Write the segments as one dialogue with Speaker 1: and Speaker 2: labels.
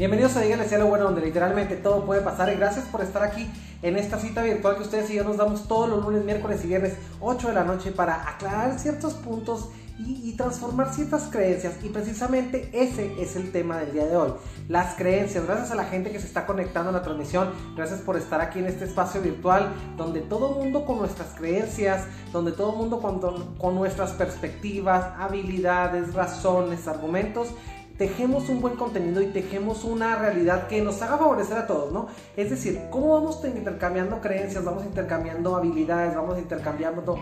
Speaker 1: Bienvenidos a Dígale Cielo Bueno, donde literalmente todo puede pasar. Y gracias por estar aquí en esta cita virtual que ustedes y yo nos damos todos los lunes, miércoles y viernes, 8 de la noche, para aclarar ciertos puntos y, transformar ciertas creencias. Y precisamente ese es el tema del día de hoy. Las creencias. Gracias a la gente que se está conectando a la transmisión. Gracias por estar aquí en este espacio virtual donde todo mundo con nuestras creencias, donde todo mundo con, con nuestras perspectivas, habilidades, razones, argumentos tejemos un buen contenido y tejemos una realidad que nos haga favorecer a todos, ¿no? Es decir, ¿cómo vamos intercambiando creencias, vamos intercambiando habilidades, vamos intercambiando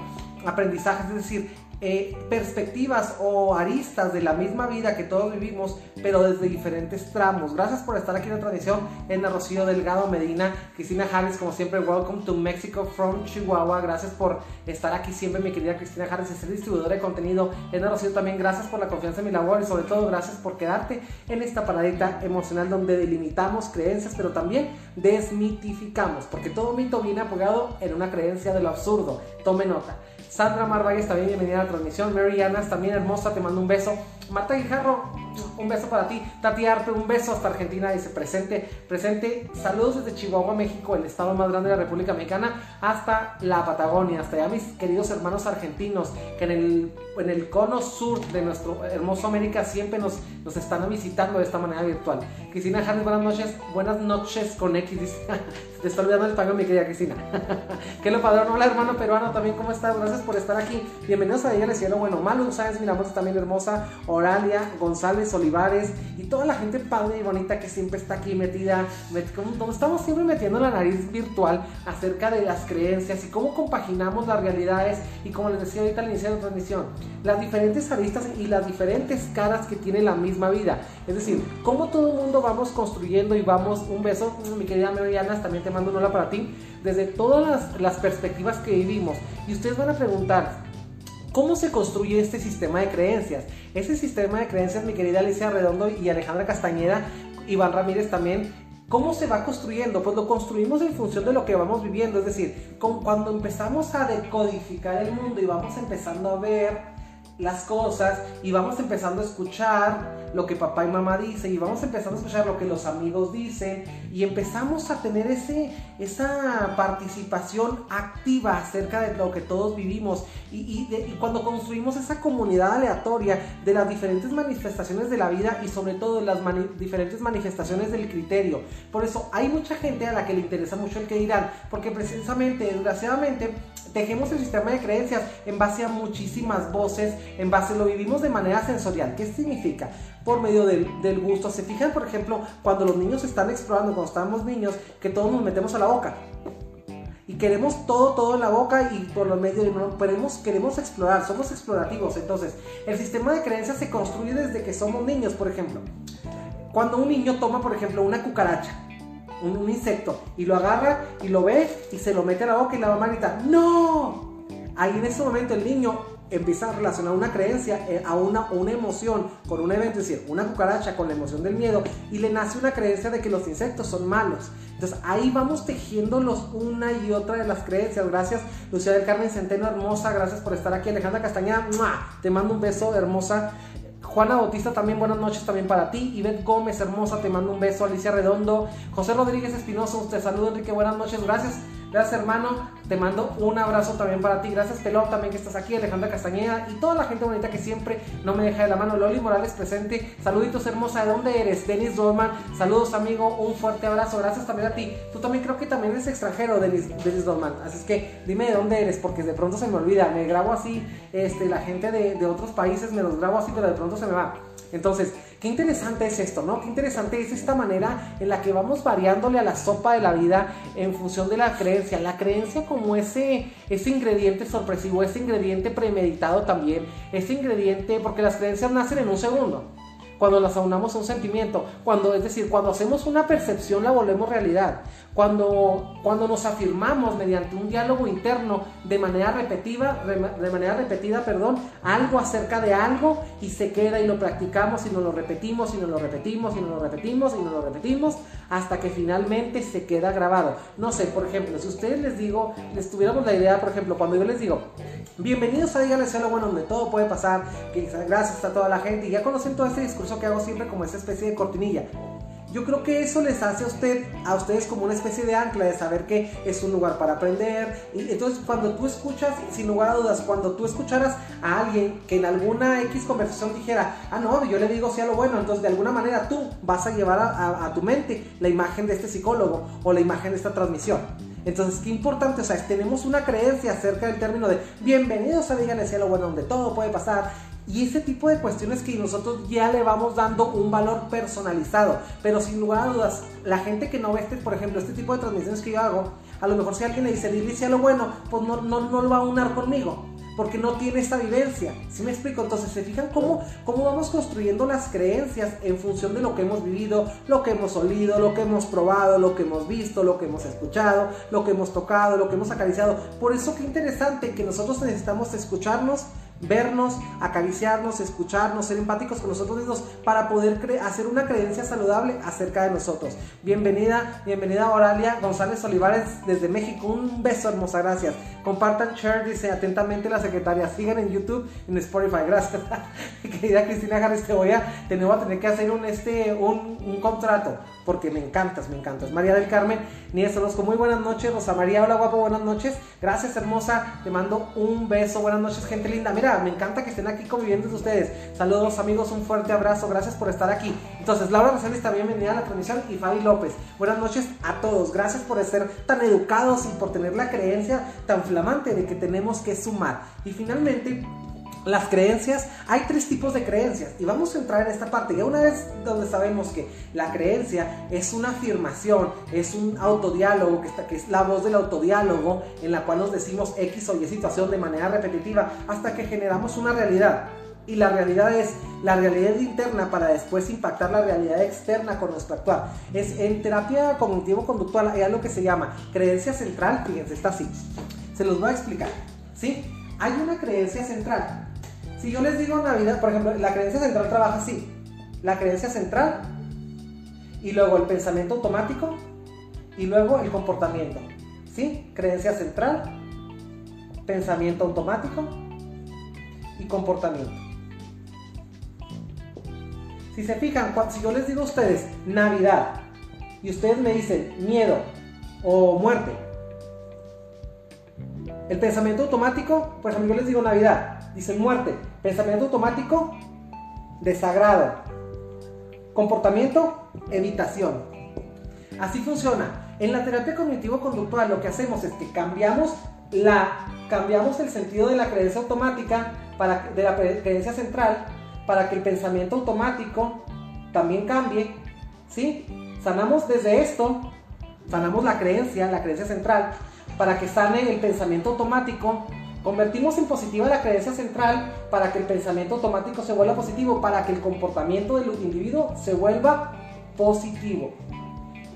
Speaker 1: aprendizajes? Es decir, eh, perspectivas o aristas de la misma vida que todos vivimos, pero desde diferentes tramos. Gracias por estar aquí en la transmisión. En Rocío Delgado Medina, Cristina Harris, como siempre, welcome to Mexico from Chihuahua. Gracias por estar aquí siempre, mi querida Cristina Harris, y ser distribuidora de contenido. En Rocío también, gracias por la confianza en mi labor y sobre todo gracias por quedarte en esta paradita emocional donde delimitamos creencias, pero también desmitificamos, porque todo mito viene apoyado en una creencia de lo absurdo. Tome nota. Sandra Marvalles también bienvenida a la transmisión. Mary Anas también hermosa, te mando un beso. Marta Guijarro, un beso para ti. Tati Arpe, un beso hasta Argentina, dice presente, presente. Saludos desde Chihuahua, México, el estado más grande de la República Mexicana, hasta la Patagonia, hasta allá mis queridos hermanos argentinos, que en el, en el cono sur de nuestro hermoso América siempre nos, nos están visitando de esta manera virtual. Cristina Harris, buenas noches, buenas noches con X, dice. Te estoy olvidando el pago, mi querida Cristina. que lo padrón, hola hermano peruano, también, ¿cómo estás? Gracias por estar aquí. Bienvenidos a Ella Cielo. Bueno, Malu Sáenz, miramos también hermosa. Oralia, González, Olivares y toda la gente padre y bonita que siempre está aquí metida, como estamos siempre metiendo la nariz virtual acerca de las creencias y cómo compaginamos las realidades y como les decía ahorita al inicio de la transmisión, las diferentes aristas y las diferentes caras que tiene la misma vida. Es decir, cómo todo el mundo vamos construyendo y vamos, un beso, mi querida Mariana, también te mando un hola para ti, desde todas las, las perspectivas que vivimos. Y ustedes van a preguntar, ¿Cómo se construye este sistema de creencias? Ese sistema de creencias, mi querida Alicia Redondo y Alejandra Castañeda, Iván Ramírez también, ¿Cómo se va construyendo? Pues lo construimos en función de lo que vamos viviendo. Es decir, cuando empezamos a decodificar el mundo y vamos empezando a ver las cosas y vamos empezando a escuchar lo que papá y mamá dicen y vamos empezando a escuchar lo que los amigos dicen y empezamos a tener ese, esa participación activa acerca de lo que todos vivimos y, cuando construimos esa comunidad aleatoria de las diferentes manifestaciones de la vida y sobre todo las diferentes manifestaciones del criterio. Por eso hay mucha gente a la que le interesa mucho el que dirán, porque precisamente, desgraciadamente, tejemos el sistema de creencias en base a muchísimas voces, en base lo vivimos de manera sensorial. ¿Qué significa? Por medio del, gusto. Se fijan, por ejemplo, cuando los niños están explorando, cuando estamos niños, que todos nos metemos a la boca. Y queremos todo, todo en la boca y por lo medio de queremos, queremos explorar, somos explorativos. Entonces, el sistema de creencias se construye desde que somos niños, por ejemplo. Cuando un niño toma, por ejemplo, una cucaracha, un, insecto, y lo agarra y lo ve y se lo mete a la boca y la mamá grita, ¡No! Ahí en ese momento el niño empieza a relacionar una creencia eh, a una, una emoción con un evento, es decir, una cucaracha con la emoción del miedo, y le nace una creencia de que los insectos son malos. Entonces ahí vamos tejiéndolos una y otra de las creencias. Gracias, Lucía del Carmen Centeno, hermosa. Gracias por estar aquí, Alejandra Castañeda. Te mando un beso, hermosa. Juana Bautista también buenas noches también para ti. Ivette Gómez, hermosa, te mando un beso. Alicia Redondo. José Rodríguez Espinoso, te saludo Enrique, buenas noches, gracias. Gracias hermano, te mando un abrazo también para ti. Gracias Pelón también que estás aquí, Alejandra Castañeda y toda la gente bonita que siempre no me deja de la mano. Loli Morales presente, saluditos hermosa, ¿de dónde eres? Denis Dorman, saludos amigo, un fuerte abrazo, gracias también a ti. Tú también creo que también eres extranjero, Denis, Denis Dorman, así es que dime de dónde eres porque de pronto se me olvida, me grabo así, este, la gente de, de otros países me los grabo así pero de pronto se me va. Entonces, qué interesante es esto, ¿no? Qué interesante es esta manera en la que vamos variándole a la sopa de la vida en función de la creencia. La creencia como ese, ese ingrediente sorpresivo, ese ingrediente premeditado también, ese ingrediente, porque las creencias nacen en un segundo cuando las aunamos a un sentimiento, cuando es decir, cuando hacemos una percepción la volvemos realidad, cuando, cuando nos afirmamos mediante un diálogo interno de manera repetida, de manera repetida, perdón, algo acerca de algo y se queda y lo practicamos y nos lo repetimos y nos lo repetimos y nos lo repetimos y nos lo repetimos hasta que finalmente se queda grabado. No sé, por ejemplo, si ustedes les digo, les tuviéramos la idea, por ejemplo, cuando yo les digo, bienvenidos a Díganle lo bueno donde todo puede pasar, que gracias a toda la gente y ya conocen todo este discurso que hago siempre como esa especie de cortinilla. Yo creo que eso les hace a usted a ustedes como una especie de ancla de saber que es un lugar para aprender. Y entonces cuando tú escuchas sin lugar a dudas cuando tú escucharas a alguien que en alguna X conversación dijera ah no yo le digo sea lo bueno entonces de alguna manera tú vas a llevar a, tu mente la imagen de este psicólogo o la imagen de esta transmisión. Entonces, qué importante, o sea, tenemos una creencia acerca del término de bienvenidos a Díganle Cielo Bueno, donde todo puede pasar y ese tipo de cuestiones que nosotros ya le vamos dando un valor personalizado. Pero sin lugar a dudas, la gente que no ve este, por ejemplo, este tipo de transmisiones que yo hago, a lo mejor si alguien le dice, a lo bueno, pues no, no, no lo va a unar conmigo porque no tiene esta vivencia. ¿Sí me explico? Entonces, ¿se fijan cómo, cómo vamos construyendo las creencias en función de lo que hemos vivido, lo que hemos olido, lo que hemos probado, lo que hemos visto, lo que hemos escuchado, lo que hemos tocado, lo que hemos acariciado? Por eso qué interesante que nosotros necesitamos escucharnos vernos, acariciarnos, escucharnos, ser empáticos con nosotros mismos para poder hacer una creencia saludable acerca de nosotros. Bienvenida, bienvenida Oralia González Olivares desde México. Un beso, hermosa, gracias. Compartan, share, dice atentamente la secretaria. Sigan en YouTube, en Spotify. Gracias. Querida Cristina Harris, te voy a, tener que hacer un, este, un, un contrato porque me encantas, me encantas. María del Carmen, Nieves Orozco, muy buenas noches. Rosa María, hola guapo, buenas noches. Gracias, hermosa. Te mando un beso. Buenas noches, gente linda. Mira, me encanta que estén aquí conviviendo ustedes. Saludos, amigos, un fuerte abrazo. Gracias por estar aquí. Entonces, Laura Rosales también bienvenida a la transmisión y Fabi López. Buenas noches a todos. Gracias por ser tan educados y por tener la creencia tan flamante de que tenemos que sumar. Y finalmente, las creencias, hay tres tipos de creencias y vamos a entrar en esta parte. Ya una vez donde sabemos que la creencia es una afirmación, es un autodiálogo, que, está, que es la voz del autodiálogo en la cual nos decimos X o Y situación de manera repetitiva hasta que generamos una realidad. Y la realidad es la realidad interna para después impactar la realidad externa con nuestro actuar. Es en terapia cognitivo-conductual hay algo que se llama creencia central, fíjense, está así. Se los voy a explicar. ¿Sí? Hay una creencia central si yo les digo Navidad, por ejemplo, la creencia central trabaja así. La creencia central y luego el pensamiento automático y luego el comportamiento. ¿Sí? Creencia central, pensamiento automático y comportamiento. Si se fijan, si yo les digo a ustedes Navidad y ustedes me dicen miedo o muerte, el pensamiento automático, por ejemplo, yo les digo Navidad Dice muerte, pensamiento automático, desagrado. Comportamiento, evitación. Así funciona. En la terapia cognitivo-conductual lo que hacemos es que cambiamos, la, cambiamos el sentido de la creencia automática, para, de la creencia central, para que el pensamiento automático también cambie. ¿sí? Sanamos desde esto, sanamos la creencia, la creencia central, para que sane el pensamiento automático Convertimos en positiva la creencia central para que el pensamiento automático se vuelva positivo, para que el comportamiento del individuo se vuelva positivo.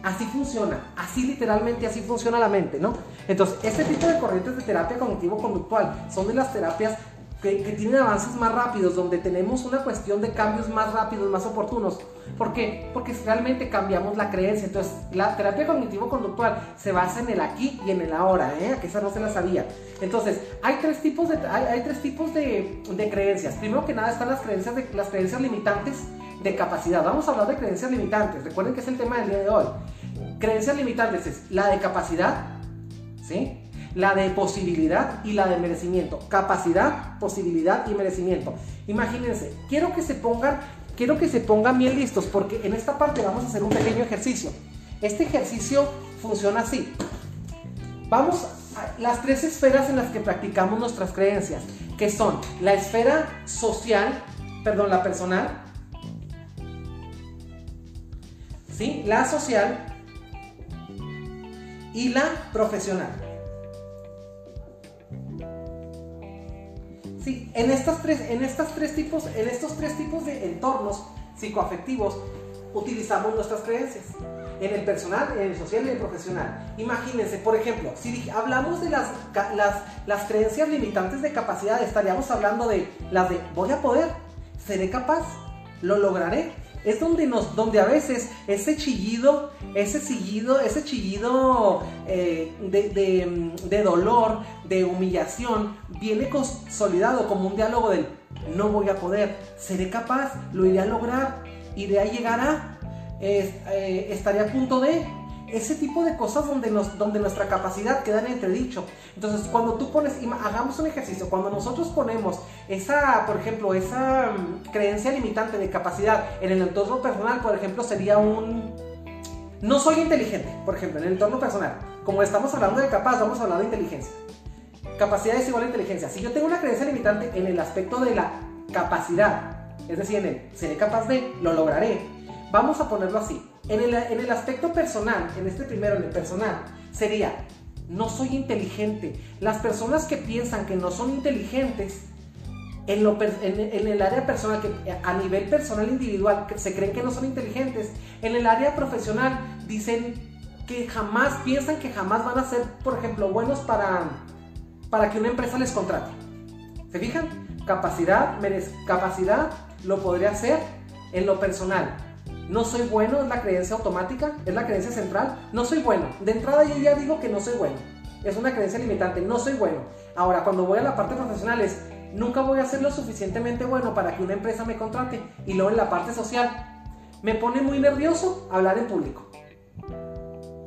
Speaker 1: Así funciona, así literalmente así funciona la mente, ¿no? Entonces, este tipo de corrientes de terapia cognitivo-conductual son de las terapias que, tienen avances más rápidos, donde tenemos una cuestión de cambios más rápidos, más oportunos. ¿Por qué? Porque realmente cambiamos la creencia. Entonces, la terapia cognitivo-conductual se basa en el aquí y en el ahora, ¿eh? Que esa no se la sabía. Entonces, hay tres tipos de, hay, tres tipos de, de, creencias. Primero que nada están las creencias, de, las creencias limitantes de capacidad. Vamos a hablar de creencias limitantes. Recuerden que es el tema del día de hoy. Creencias limitantes es la de capacidad, ¿sí? La de posibilidad y la de merecimiento. Capacidad, posibilidad y merecimiento. Imagínense, quiero que se pongan, quiero que se pongan bien listos porque en esta parte vamos a hacer un pequeño ejercicio. Este ejercicio funciona así. Vamos a las tres esferas en las que practicamos nuestras creencias, que son la esfera social, perdón, la personal, ¿sí? La social y la profesional. Sí, en, estas tres, en, tres tipos, en estos tres tipos de entornos psicoafectivos utilizamos nuestras creencias. En el personal, en el social y en el profesional. Imagínense, por ejemplo, si hablamos de las, las, las creencias limitantes de capacidad, estaríamos hablando de las de voy a poder, seré capaz, lo lograré, es donde nos, donde a veces ese chillido, ese chillido, ese chillido eh, de, dolor, de humillación, viene consolidado como un diálogo del no voy a poder, seré capaz, lo iré a lograr, iré a llegar a. eh, estaría a punto de ese tipo de cosas donde, nos, donde nuestra capacidad queda en entredicho. Entonces, cuando tú pones, hagamos un ejercicio, cuando nosotros ponemos esa, por ejemplo, esa mm, creencia limitante de capacidad en el entorno personal, por ejemplo, sería un... No soy inteligente, por ejemplo, en el entorno personal. Como estamos hablando de capaz, vamos a hablar de inteligencia. Capacidad es igual a inteligencia. Si yo tengo una creencia limitante en el aspecto de la capacidad, es decir, en el seré capaz de, lo lograré, vamos a ponerlo así. En el, aspecto personal, en este primero, en el personal, sería, no soy inteligente. Las personas que piensan que no son inteligentes, en, lo, en, el área personal, que a nivel personal individual, se creen que no son inteligentes. En el área profesional, dicen que jamás, piensan que jamás van a ser, por ejemplo, buenos para, para que una empresa les contrate. ¿Se fijan? Capacidad, capacidad lo podría hacer en lo personal no soy bueno, es la creencia automática, es la creencia central, no soy bueno. De entrada yo ya digo que no soy bueno. Es una creencia limitante, no soy bueno. Ahora, cuando voy a la parte profesional es, nunca voy a ser lo suficientemente bueno para que una empresa me contrate. Y luego en la parte social, me pone muy nervioso hablar en público.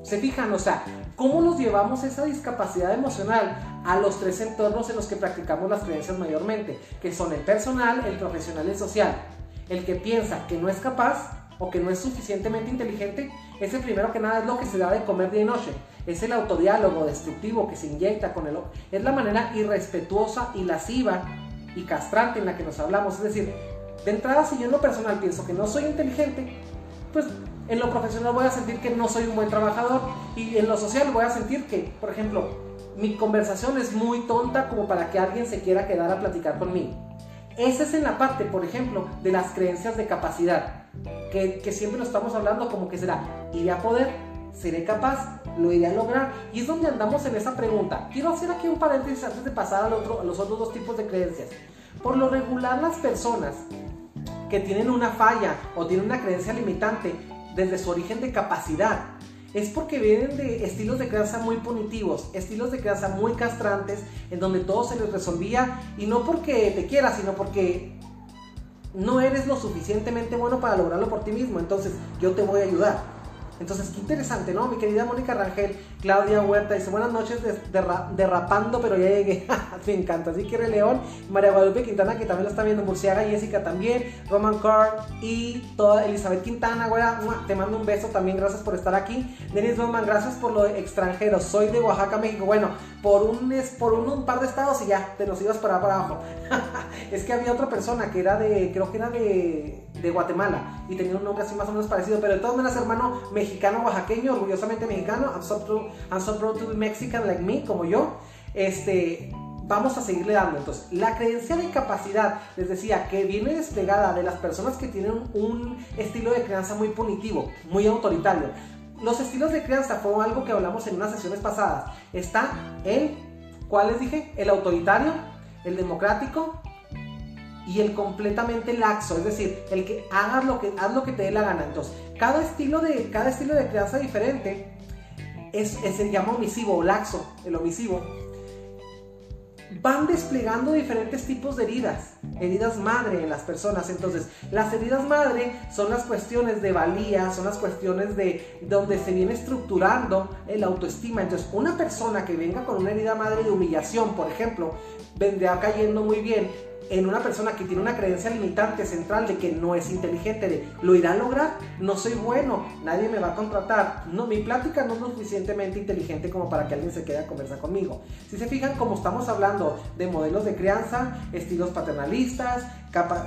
Speaker 1: ¿Se fijan? O sea, ¿cómo nos llevamos esa discapacidad emocional a los tres entornos en los que practicamos las creencias mayormente? Que son el personal, el profesional y el social. El que piensa que no es capaz o que no es suficientemente inteligente, ese primero que nada es lo que se da de comer y noche. Es el autodiálogo destructivo que se inyecta con el Es la manera irrespetuosa y lasciva y castrante en la que nos hablamos. Es decir, de entrada, si yo en lo personal pienso que no soy inteligente, pues en lo profesional voy a sentir que no soy un buen trabajador y en lo social voy a sentir que, por ejemplo, mi conversación es muy tonta como para que alguien se quiera quedar a platicar conmigo. Esa es en la parte, por ejemplo, de las creencias de capacidad que, siempre lo estamos hablando como que será, iré a poder, seré capaz, lo iré a lograr. Y es donde andamos en esa pregunta. Quiero hacer aquí un paréntesis antes de pasar al otro, a los otros dos tipos de creencias. Por lo regular las personas que tienen una falla o tienen una creencia limitante desde su origen de capacidad, es porque vienen de estilos de crianza muy punitivos, estilos de crianza muy castrantes, en donde todo se les resolvía, y no porque te quieras, sino porque no eres lo suficientemente bueno para lograrlo por ti mismo, entonces yo te voy a ayudar. Entonces, qué interesante, ¿no? Mi querida Mónica Rangel, Claudia Huerta dice, buenas noches derrapando, pero ya llegué. Me encanta. Así que León, María Guadalupe Quintana, que también lo está viendo, Murciaga, Jessica también, Roman Carr y toda Elizabeth Quintana, güera, te mando un beso también, gracias por estar aquí. Denis Roman, gracias por lo extranjero. Soy de Oaxaca, México. Bueno, por un, por un, par de estados y ya, te nos ibas para, abajo. es que había otra persona que era de, creo que era de, de Guatemala y tenía un nombre así más o menos parecido, pero de todas maneras, hermano, me mexicano oaxaqueño, orgullosamente mexicano, I'm so, proud, to be Mexican like me, como yo, este, vamos a seguirle dando. Entonces, la creencia de capacidad, les decía, que viene desplegada de las personas que tienen un estilo de crianza muy punitivo, muy autoritario. Los estilos de crianza fue algo que hablamos en unas sesiones pasadas. Está el, ¿cuál les dije? El autoritario, el democrático, y el completamente laxo, es decir, el que hagas lo que, haz lo que te dé la gana. Entonces, cada estilo de, cada estilo de crianza diferente es, se llama omisivo o laxo, el omisivo. Van desplegando diferentes tipos de heridas, heridas madre en las personas. Entonces, las heridas madre son las cuestiones de valía, son las cuestiones de donde se viene estructurando el autoestima. Entonces, una persona que venga con una herida madre de humillación, por ejemplo, vendrá cayendo muy bien en una persona que tiene una creencia limitante central de que no es inteligente, de lo irá a lograr, no soy bueno, nadie me va a contratar, no, mi plática no es lo suficientemente inteligente como para que alguien se quede a conversar conmigo. Si se fijan, como estamos hablando de modelos de crianza, estilos paternalistas,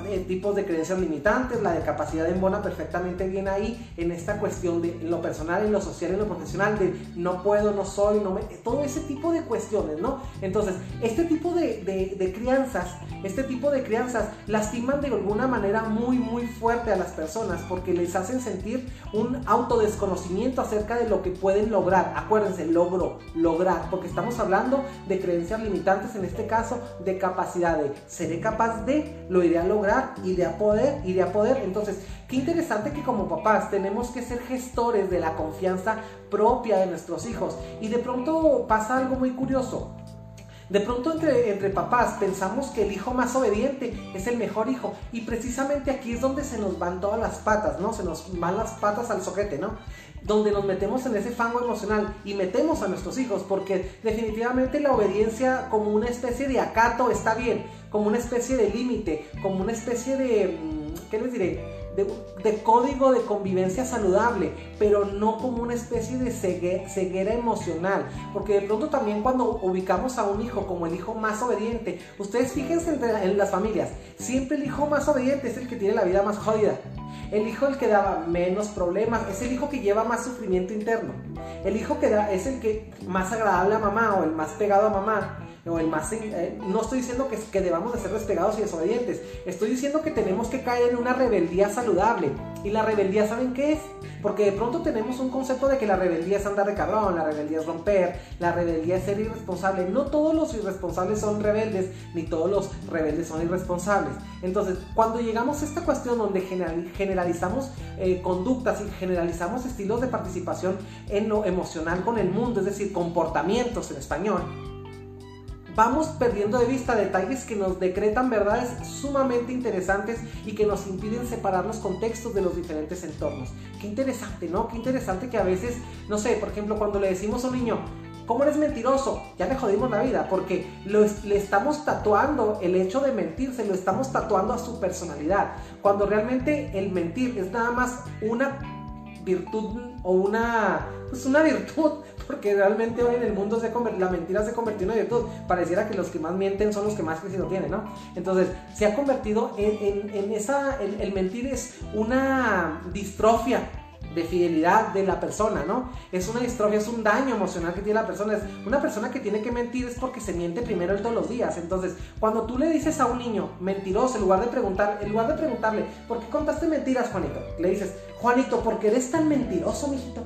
Speaker 1: eh, tipos de creencias limitantes, la de capacidad embona perfectamente bien ahí en esta cuestión de lo personal, en lo social, en lo profesional, de no puedo, no soy, no me, todo ese tipo de cuestiones, ¿no? Entonces, este tipo de, de, de crianzas, este tipo de crianzas lastiman de alguna manera muy, muy fuerte a las personas porque les hacen sentir un autodesconocimiento acerca de lo que pueden lograr. Acuérdense, logro, lograr, porque estamos hablando de creencias limitantes, en este caso, de capacidad de, seré capaz de, lo iré lograr, iré a poder, iré a poder. Entonces, qué interesante que como papás tenemos que ser gestores de la confianza propia de nuestros hijos. Y de pronto pasa algo muy curioso De pronto entre, entre papás pensamos que el hijo más obediente es el mejor hijo y precisamente aquí es donde se nos van todas las patas, ¿no? Se nos van las patas al sojete, ¿no? Donde nos metemos en ese fango emocional y metemos a nuestros hijos porque definitivamente la obediencia como una especie de acato está bien, como una especie de límite, como una especie de, mm, ¿qué les diré? De, código de convivencia saludable, pero no como una especie de ceguera, emocional. Porque de pronto también cuando ubicamos a un hijo como el hijo más obediente, ustedes fíjense en las familias, siempre el hijo más obediente es el que tiene la vida más jodida. El hijo el que daba menos problemas, es el hijo que lleva más sufrimiento interno. El hijo que da es el que más agradable a mamá o el más pegado a mamá el más... Eh, no estoy diciendo que, que debamos de ser despegados y desobedientes, estoy diciendo que tenemos que caer en una rebeldía saludable. ¿Y la rebeldía saben qué es? Porque de pronto tenemos un concepto de que la rebeldía es andar de cabrón, la rebeldía es romper, la rebeldía es ser irresponsable. No todos los irresponsables son rebeldes, ni todos los rebeldes son irresponsables. Entonces, cuando llegamos a esta cuestión donde generalizamos eh, conductas y generalizamos estilos de participación en lo emocional con el mundo, es decir, comportamientos en español, vamos perdiendo de vista detalles que nos decretan verdades sumamente interesantes y que nos impiden separar los contextos de los diferentes entornos. Qué interesante, ¿no? Qué interesante que a veces, no sé, por ejemplo, cuando le decimos a un niño, ¿cómo eres mentiroso? Ya le jodimos la vida porque le estamos tatuando el hecho de mentir, se lo estamos tatuando a su personalidad, cuando realmente el mentir es nada más una virtud o una, pues una virtud porque realmente hoy en el mundo se la mentira se convirtió en una virtud. Pareciera que los que más mienten son los que más crecido tienen, ¿no? Entonces, se ha convertido en, en, esa, el, mentir es una distrofia de fidelidad de la persona, ¿no? Es una distrofia, es un daño emocional que tiene la persona. Es una persona que tiene que mentir es porque se miente primero todos los días. Entonces, cuando tú le dices a un niño mentiroso, en lugar de preguntar, en lugar de preguntarle, ¿por qué contaste mentiras, Juanito? Le dices, Juanito, ¿por qué eres tan mentiroso, mijito?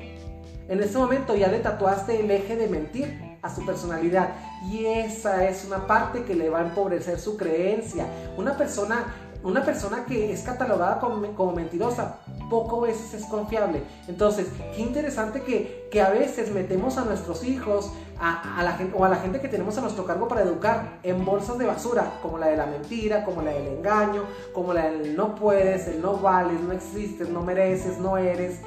Speaker 1: En ese momento ya le tatuaste el eje de mentir a su personalidad y esa es una parte que le va a empobrecer su creencia. Una persona, una persona que es catalogada como, mentirosa poco veces es confiable. Entonces, qué interesante que, que a veces metemos a nuestros hijos a, la gente, o a la gente que tenemos a nuestro cargo para educar en bolsas de basura, como la de la mentira, como la del engaño, como la del no puedes, el no vales, no existes, no mereces, no eres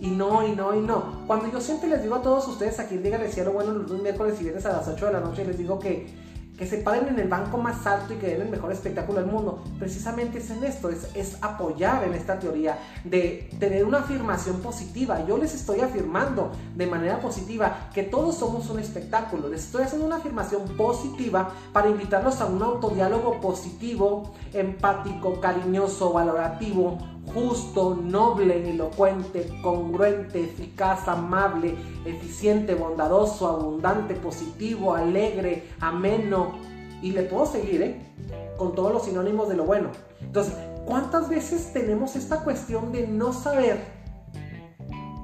Speaker 1: y no, y no, y no. Cuando yo siempre les digo a todos ustedes aquí en Díganle Cielo Bueno los miércoles y viernes a las 8 de la noche, les digo que que se paren en el banco más alto y que den el mejor espectáculo del mundo. Precisamente es en esto, es, es apoyar en esta teoría de tener una afirmación positiva. Yo les estoy afirmando de manera positiva que todos somos un espectáculo. Les estoy haciendo una afirmación positiva para invitarlos a un autodiálogo positivo, empático, cariñoso, valorativo, justo, noble, elocuente, congruente, eficaz, amable, eficiente, bondadoso, abundante, positivo, alegre, ameno. Y le puedo seguir, ¿eh? Con todos los sinónimos de lo bueno. Entonces, ¿cuántas veces tenemos esta cuestión de no saber,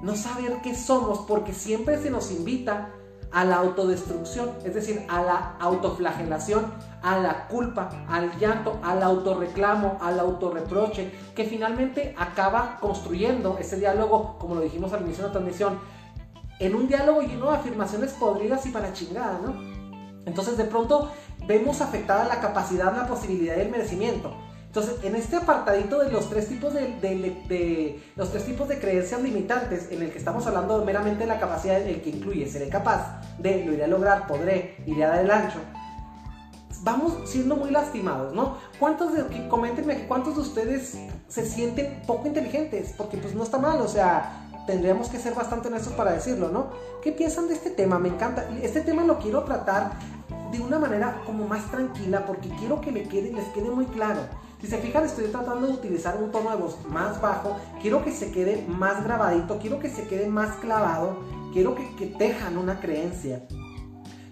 Speaker 1: no saber qué somos? Porque siempre se nos invita a la autodestrucción, es decir, a la autoflagelación, a la culpa, al llanto, al autorreclamo, al autorreproche, que finalmente acaba construyendo ese diálogo, como lo dijimos al inicio de la transmisión, en un diálogo lleno de afirmaciones podridas y para chingada, ¿no? Entonces de pronto vemos afectada la capacidad, la posibilidad y el merecimiento. Entonces, en este apartadito de los tres tipos de, los tres tipos de creencias limitantes, en el que estamos hablando meramente de la capacidad, el que incluye seré capaz de, lo iré a lograr, podré, iré a dar el ancho, vamos siendo muy lastimados, ¿no? ¿Cuántos de, coméntenme aquí, cuántos de ustedes se sienten poco inteligentes? Porque pues no está mal, o sea, tendríamos que ser bastante honestos para decirlo, ¿no? ¿Qué piensan de este tema? Me encanta. Este tema lo quiero tratar de una manera como más tranquila porque quiero que les quede, les quede muy claro. Si se fijan, estoy tratando de utilizar un tono de voz más bajo. Quiero que se quede más grabadito. Quiero que se quede más clavado. Quiero que, que tejan una creencia.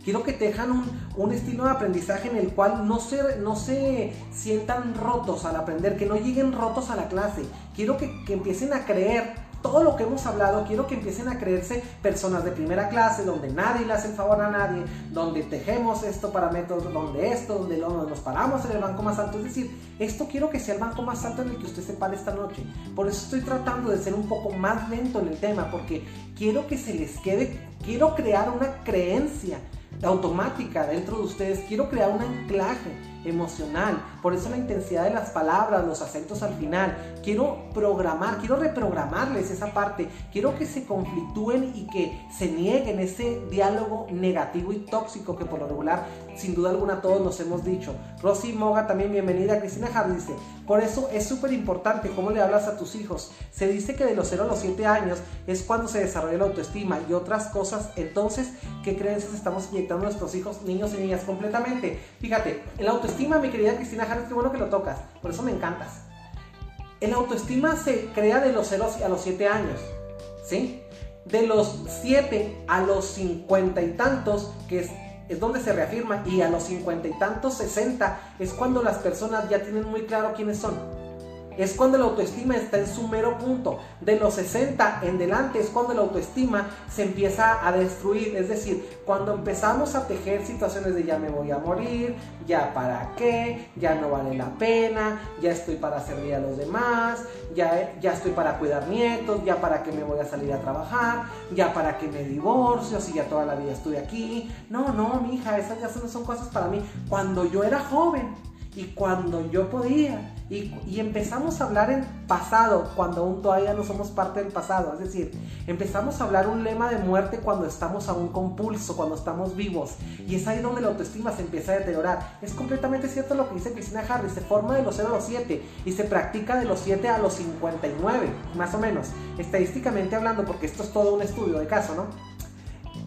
Speaker 1: Quiero que tejan un, un, estilo de aprendizaje en el cual no se, no se sientan rotos al aprender, que no lleguen rotos a la clase. Quiero que, que empiecen a creer todo lo que hemos hablado, quiero que empiecen a creerse personas de primera clase, donde nadie le hace el favor a nadie, donde tejemos esto para métodos, donde esto, donde nos paramos en el banco más alto. Es decir, esto quiero que sea el banco más alto en el que usted se pare esta noche. Por eso estoy tratando de ser un poco más lento en el tema, porque quiero que se les quede, quiero crear una creencia automática dentro de ustedes. Quiero crear un anclaje emocional. Por eso la intensidad de las palabras, los acentos al final. Quiero programar, quiero reprogramarles esa parte. Quiero que se conflictúen y que se nieguen ese diálogo negativo y tóxico que por lo regular, sin duda alguna, todos nos hemos dicho. Rosy Moga también, bienvenida. Cristina Hart dice, por eso es súper importante cómo le hablas a tus hijos. Se dice que de los 0 a los 7 años es cuando se desarrolla la autoestima y otras cosas. Entonces, ¿qué creencias estamos inyectando a nuestros hijos, niños y niñas completamente? Fíjate, el autoestima autoestima, mi querida Cristina Harris, qué bueno que lo tocas. Por eso me encantas. El autoestima se crea de los 0 a los 7 años. ¿Sí? De los 7 a los 50 y tantos, que es, es donde se reafirma, y a los 50 y tantos, 60, es cuando las personas ya tienen muy claro quiénes son es cuando la autoestima está en su mero punto. De los 60 en delante es cuando la autoestima se empieza a destruir. Es decir, cuando empezamos a tejer situaciones de ya me voy a morir, ya para qué, ya no vale la pena, ya estoy para servir a los demás, ya, ya estoy para cuidar nietos, ya para qué me voy a salir a trabajar, ya para qué me divorcio, si ya toda la vida estoy aquí. No, no, mi hija, esas ya no son cosas para mí. Cuando yo era joven y cuando yo podía y, empezamos a hablar en pasado cuando aún todavía no somos parte del pasado. Es decir, empezamos a hablar un lema de muerte cuando estamos aún con pulso, cuando estamos vivos. Y es ahí donde la autoestima se empieza a deteriorar. Es completamente cierto lo que dice Cristina Harris. Se forma de los 0 a los 7 y se practica de los 7 a los 59, más o menos. Estadísticamente hablando, porque esto es todo un estudio de caso, ¿no?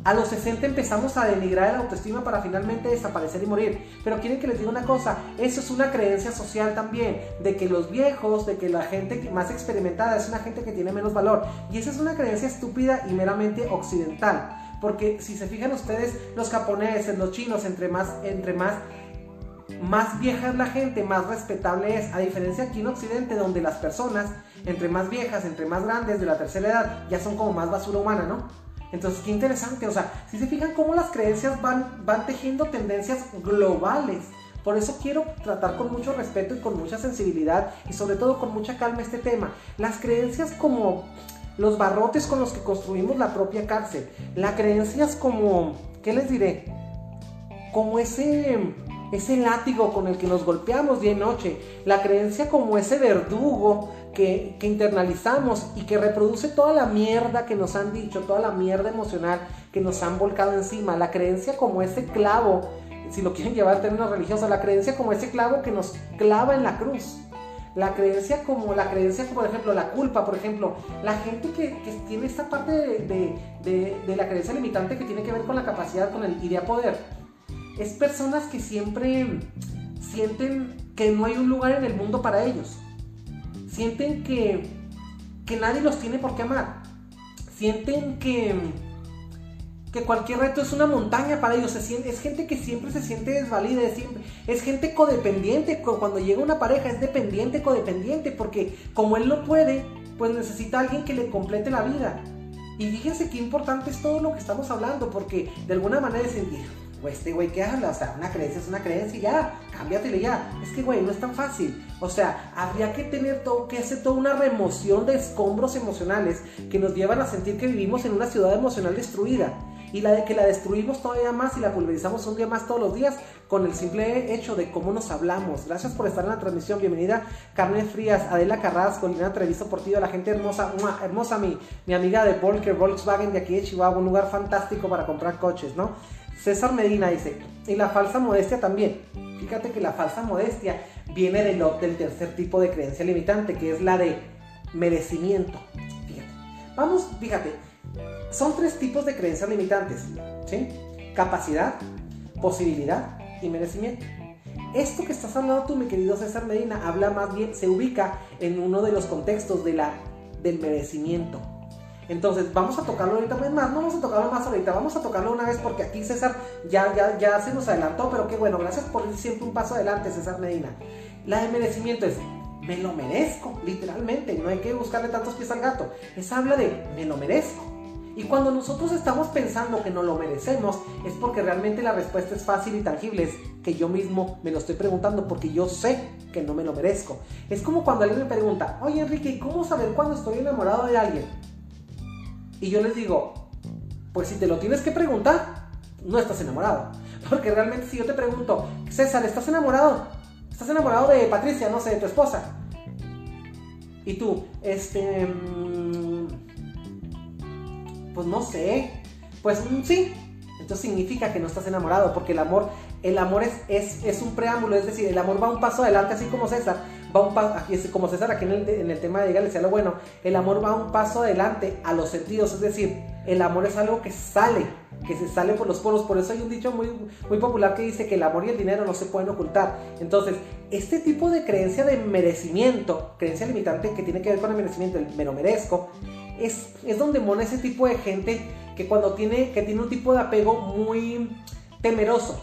Speaker 1: A los 60 empezamos a denigrar la autoestima para finalmente desaparecer y morir. Pero quieren que les diga una cosa, eso es una creencia social también, de que los viejos, de que la gente más experimentada es una gente que tiene menos valor. Y esa es una creencia estúpida y meramente occidental. Porque si se fijan ustedes, los japoneses, los chinos, entre más, entre más más vieja es la gente, más respetable es. A diferencia aquí en Occidente, donde las personas, entre más viejas, entre más grandes, de la tercera edad, ya son como más basura humana, ¿no? Entonces, qué interesante, o sea, si se fijan cómo las creencias van, van tejiendo tendencias globales. Por eso quiero tratar con mucho respeto y con mucha sensibilidad y sobre todo con mucha calma este tema. Las creencias como los barrotes con los que construimos la propia cárcel. Las creencias como, ¿qué les diré? Como ese, ese látigo con el que nos golpeamos día y noche. La creencia como ese verdugo que, internalizamos y que reproduce toda la mierda que nos han dicho, toda la mierda emocional que nos han volcado encima. La creencia como ese clavo, si lo quieren llevar a términos religiosos, la creencia como ese clavo que nos clava en la cruz. La creencia como la creencia, por ejemplo, la culpa, por ejemplo, la gente que, tiene esta parte de, de, la creencia limitante que tiene que ver con la capacidad, con el ir a poder, es personas que siempre sienten que no hay un lugar en el mundo para ellos sienten que, que nadie los tiene por qué amar. Sienten que, que cualquier reto es una montaña para ellos. es gente que siempre se siente desvalida, es, gente codependiente. Cuando llega una pareja es dependiente, codependiente, porque como él no puede, pues necesita a alguien que le complete la vida. Y fíjense qué importante es todo lo que estamos hablando, porque de alguna manera es este güey, ¿qué habla? O sea, una creencia es una creencia y ya, cámbiatele ya. Es que, güey, no es tan fácil. O sea, habría que tener todo, que hacer toda una remoción de escombros emocionales que nos llevan a sentir que vivimos en una ciudad emocional destruida. Y la de que la destruimos todavía más y la pulverizamos un día más todos los días con el simple hecho de cómo nos hablamos. Gracias por estar en la transmisión. Bienvenida Carmen Frías, Adela Carrasco, Lina Treviso Portillo, la gente hermosa, hermosa mi, mi amiga de Volker, Volkswagen de aquí de Chihuahua, un lugar fantástico para comprar coches, ¿no? César Medina dice, y la falsa modestia también. Fíjate que la falsa modestia viene del, del tercer tipo de creencia limitante, que es la de merecimiento. Fíjate. Vamos, fíjate, son tres tipos de creencias limitantes. Capacidad, posibilidad y merecimiento. Esto que estás hablando tú, mi querido César Medina, habla más bien, se ubica en uno de los contextos de la, del merecimiento. Entonces, vamos a tocarlo ahorita, pues más, no vamos a tocarlo más ahorita, vamos a tocarlo una vez porque aquí César ya, ya, ya se nos adelantó, pero qué bueno, gracias por ir siempre un paso adelante, César Medina. La de merecimiento es, me lo merezco, literalmente, no hay que buscarle tantos pies al gato. Es habla de, me lo merezco. Y cuando nosotros estamos pensando que no lo merecemos, es porque realmente la respuesta es fácil y tangible, es que yo mismo me lo estoy preguntando porque yo sé que no me lo merezco. Es como cuando alguien me pregunta, oye Enrique, ¿y cómo saber cuando estoy enamorado de alguien? Y yo les digo, pues si te lo tienes que preguntar, no estás enamorado. Porque realmente si yo te pregunto, César, ¿estás enamorado? ¿Estás enamorado de Patricia, no sé, de tu esposa? Y tú, este... Mm, pues no sé. Pues mm, sí. Entonces significa que no estás enamorado, porque el amor, el amor es, es, es un preámbulo, es decir, el amor va un paso adelante, así como César, va un paso, aquí, como César aquí en el, en el tema de sea lo bueno, el amor va un paso adelante a los sentidos, es decir, el amor es algo que sale, que se sale por los poros. Por eso hay un dicho muy, muy popular que dice que el amor y el dinero no se pueden ocultar. Entonces, este tipo de creencia de merecimiento, creencia limitante que tiene que ver con el merecimiento, el me lo merezco, es, es donde mona ese tipo de gente que cuando tiene, que tiene un tipo de apego muy temeroso.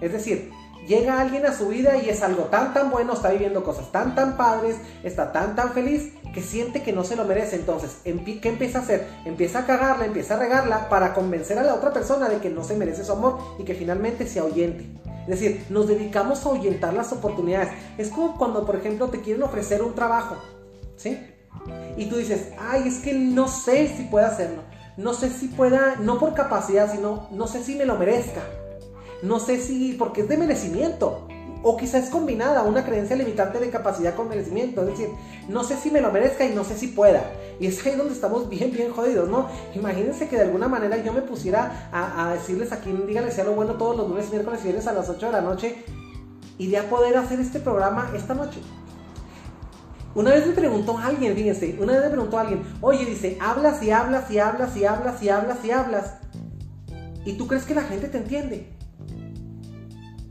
Speaker 1: Es decir, llega alguien a su vida y es algo tan tan bueno, está viviendo cosas tan tan padres, está tan tan feliz que siente que no se lo merece. Entonces, ¿qué empieza a hacer? Empieza a cagarla, empieza a regarla para convencer a la otra persona de que no se merece su amor y que finalmente se ahuyente. Es decir, nos dedicamos a ahuyentar las oportunidades. Es como cuando, por ejemplo, te quieren ofrecer un trabajo, ¿sí? Y tú dices, ay, es que no sé si pueda hacerlo. No sé si pueda, no por capacidad, sino no sé si me lo merezca. No sé si, porque es de merecimiento. O quizás es combinada una creencia limitante de capacidad con merecimiento. Es decir, no sé si me lo merezca y no sé si pueda. Y es ahí donde estamos bien, bien jodidos, ¿no? Imagínense que de alguna manera yo me pusiera a, decirles aquí, díganle sea lo bueno todos los lunes, miércoles y viernes a las 8 de la noche y de a poder hacer este programa esta noche. Una vez me preguntó alguien, fíjense, una vez me preguntó alguien, oye, dice, hablas y hablas y hablas y hablas y hablas y hablas. ¿Y tú crees que la gente te entiende?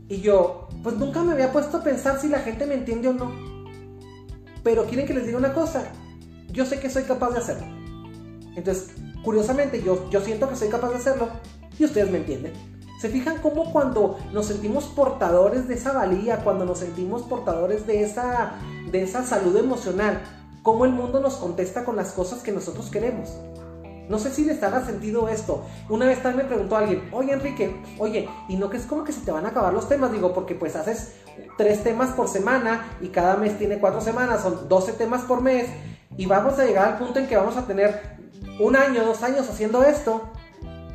Speaker 1: Y yo, pues nunca me había puesto a pensar si la gente me entiende o no. Pero quieren que les diga una cosa, yo sé que soy capaz de hacerlo. Entonces, curiosamente, yo, yo siento que soy capaz de hacerlo y ustedes me entienden. ¿Se fijan cómo cuando nos sentimos portadores de esa valía, cuando nos sentimos portadores de esa, de esa salud emocional, cómo el mundo nos contesta con las cosas que nosotros queremos? No sé si les haga sentido esto. Una vez también me preguntó alguien, oye Enrique, oye, ¿y no que es como que se te van a acabar los temas? Digo, porque pues haces tres temas por semana y cada mes tiene cuatro semanas, son 12 temas por mes y vamos a llegar al punto en que vamos a tener un año, dos años haciendo esto.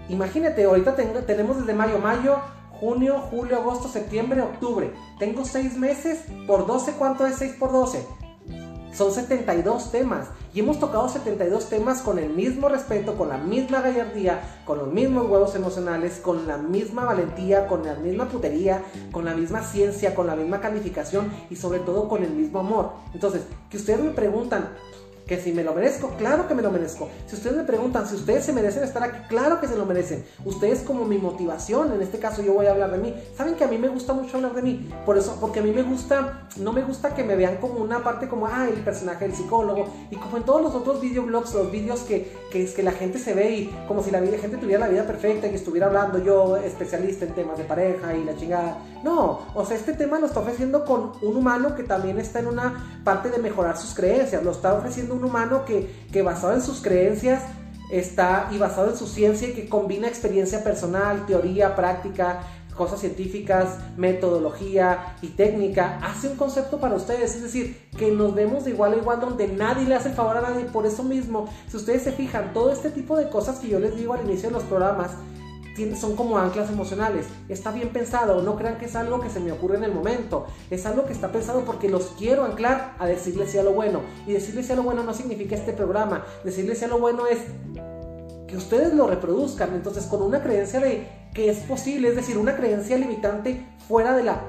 Speaker 1: Imagínate, ahorita tenemos desde mayo, mayo, junio, julio, agosto, septiembre, octubre. Tengo seis meses por 12, ¿cuánto es 6 por 12? Son 72 temas y hemos tocado 72 temas con el mismo respeto, con la misma gallardía, con los mismos huevos emocionales, con la misma valentía, con la misma putería, con la misma ciencia, con la misma calificación y sobre todo con el mismo amor. Entonces, que ustedes me preguntan, que si me lo merezco, claro que me lo merezco. Si ustedes me preguntan si ustedes se merecen estar aquí, claro que se lo merecen. Ustedes como mi motivación, en este caso yo voy a hablar de mí. Saben que a mí me gusta mucho hablar de mí, por eso, porque a mí me gusta, no me gusta que me vean como una parte como, ah, el personaje del psicólogo, y como en todos los otros videoblogs, los vídeos que, que, es que la gente se ve y como si la vida, gente tuviera la vida perfecta y estuviera hablando yo, especialista en temas de pareja y la chingada. No, o sea, este tema lo está ofreciendo con un humano que también está en una parte de mejorar sus creencias, lo está ofreciendo un humano que, que basado en sus creencias está y basado en su ciencia y que combina experiencia personal, teoría, práctica, cosas científicas, metodología y técnica, hace un concepto para ustedes, es decir, que nos vemos de igual a igual donde nadie le hace el favor a nadie, por eso mismo, si ustedes se fijan, todo este tipo de cosas que yo les digo al inicio de los programas, son como anclas emocionales. Está bien pensado, no crean que es algo que se me ocurre en el momento. Es algo que está pensado porque los quiero anclar a decirles sea lo bueno. Y decirles sea lo bueno no significa este programa. Decirles sea lo bueno es que ustedes lo reproduzcan. Entonces, con una creencia de que es posible, es decir, una creencia limitante fuera de la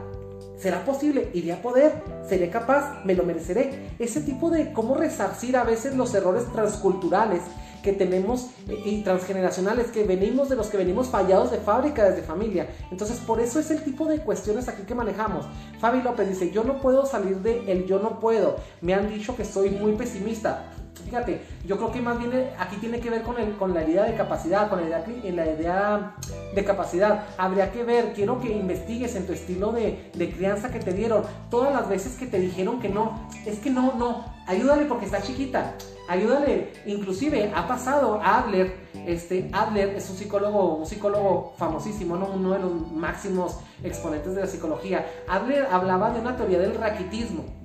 Speaker 1: ¿Será posible? ¿Iré a poder? ¿Seré capaz? ¿Me lo mereceré? Ese tipo de cómo resarcir a veces los errores transculturales que tenemos eh, y transgeneracionales, que venimos de los que venimos fallados de fábrica desde familia. Entonces, por eso es el tipo de cuestiones aquí que manejamos. Fabi López dice, yo no puedo salir de el yo no puedo. Me han dicho que soy muy pesimista. Fíjate, yo creo que más bien eh, aquí tiene que ver con, el, con la idea de capacidad, con la idea, la idea de capacidad. Habría que ver, quiero que investigues en tu estilo de, crianza que te dieron. Todas las veces que te dijeron que no, es que no, no, ayúdale porque está chiquita ayúdale. Inclusive ha pasado Adler, este Adler es un psicólogo, un psicólogo famosísimo, ¿no? uno de los máximos exponentes de la psicología. Adler hablaba de una teoría del raquitismo.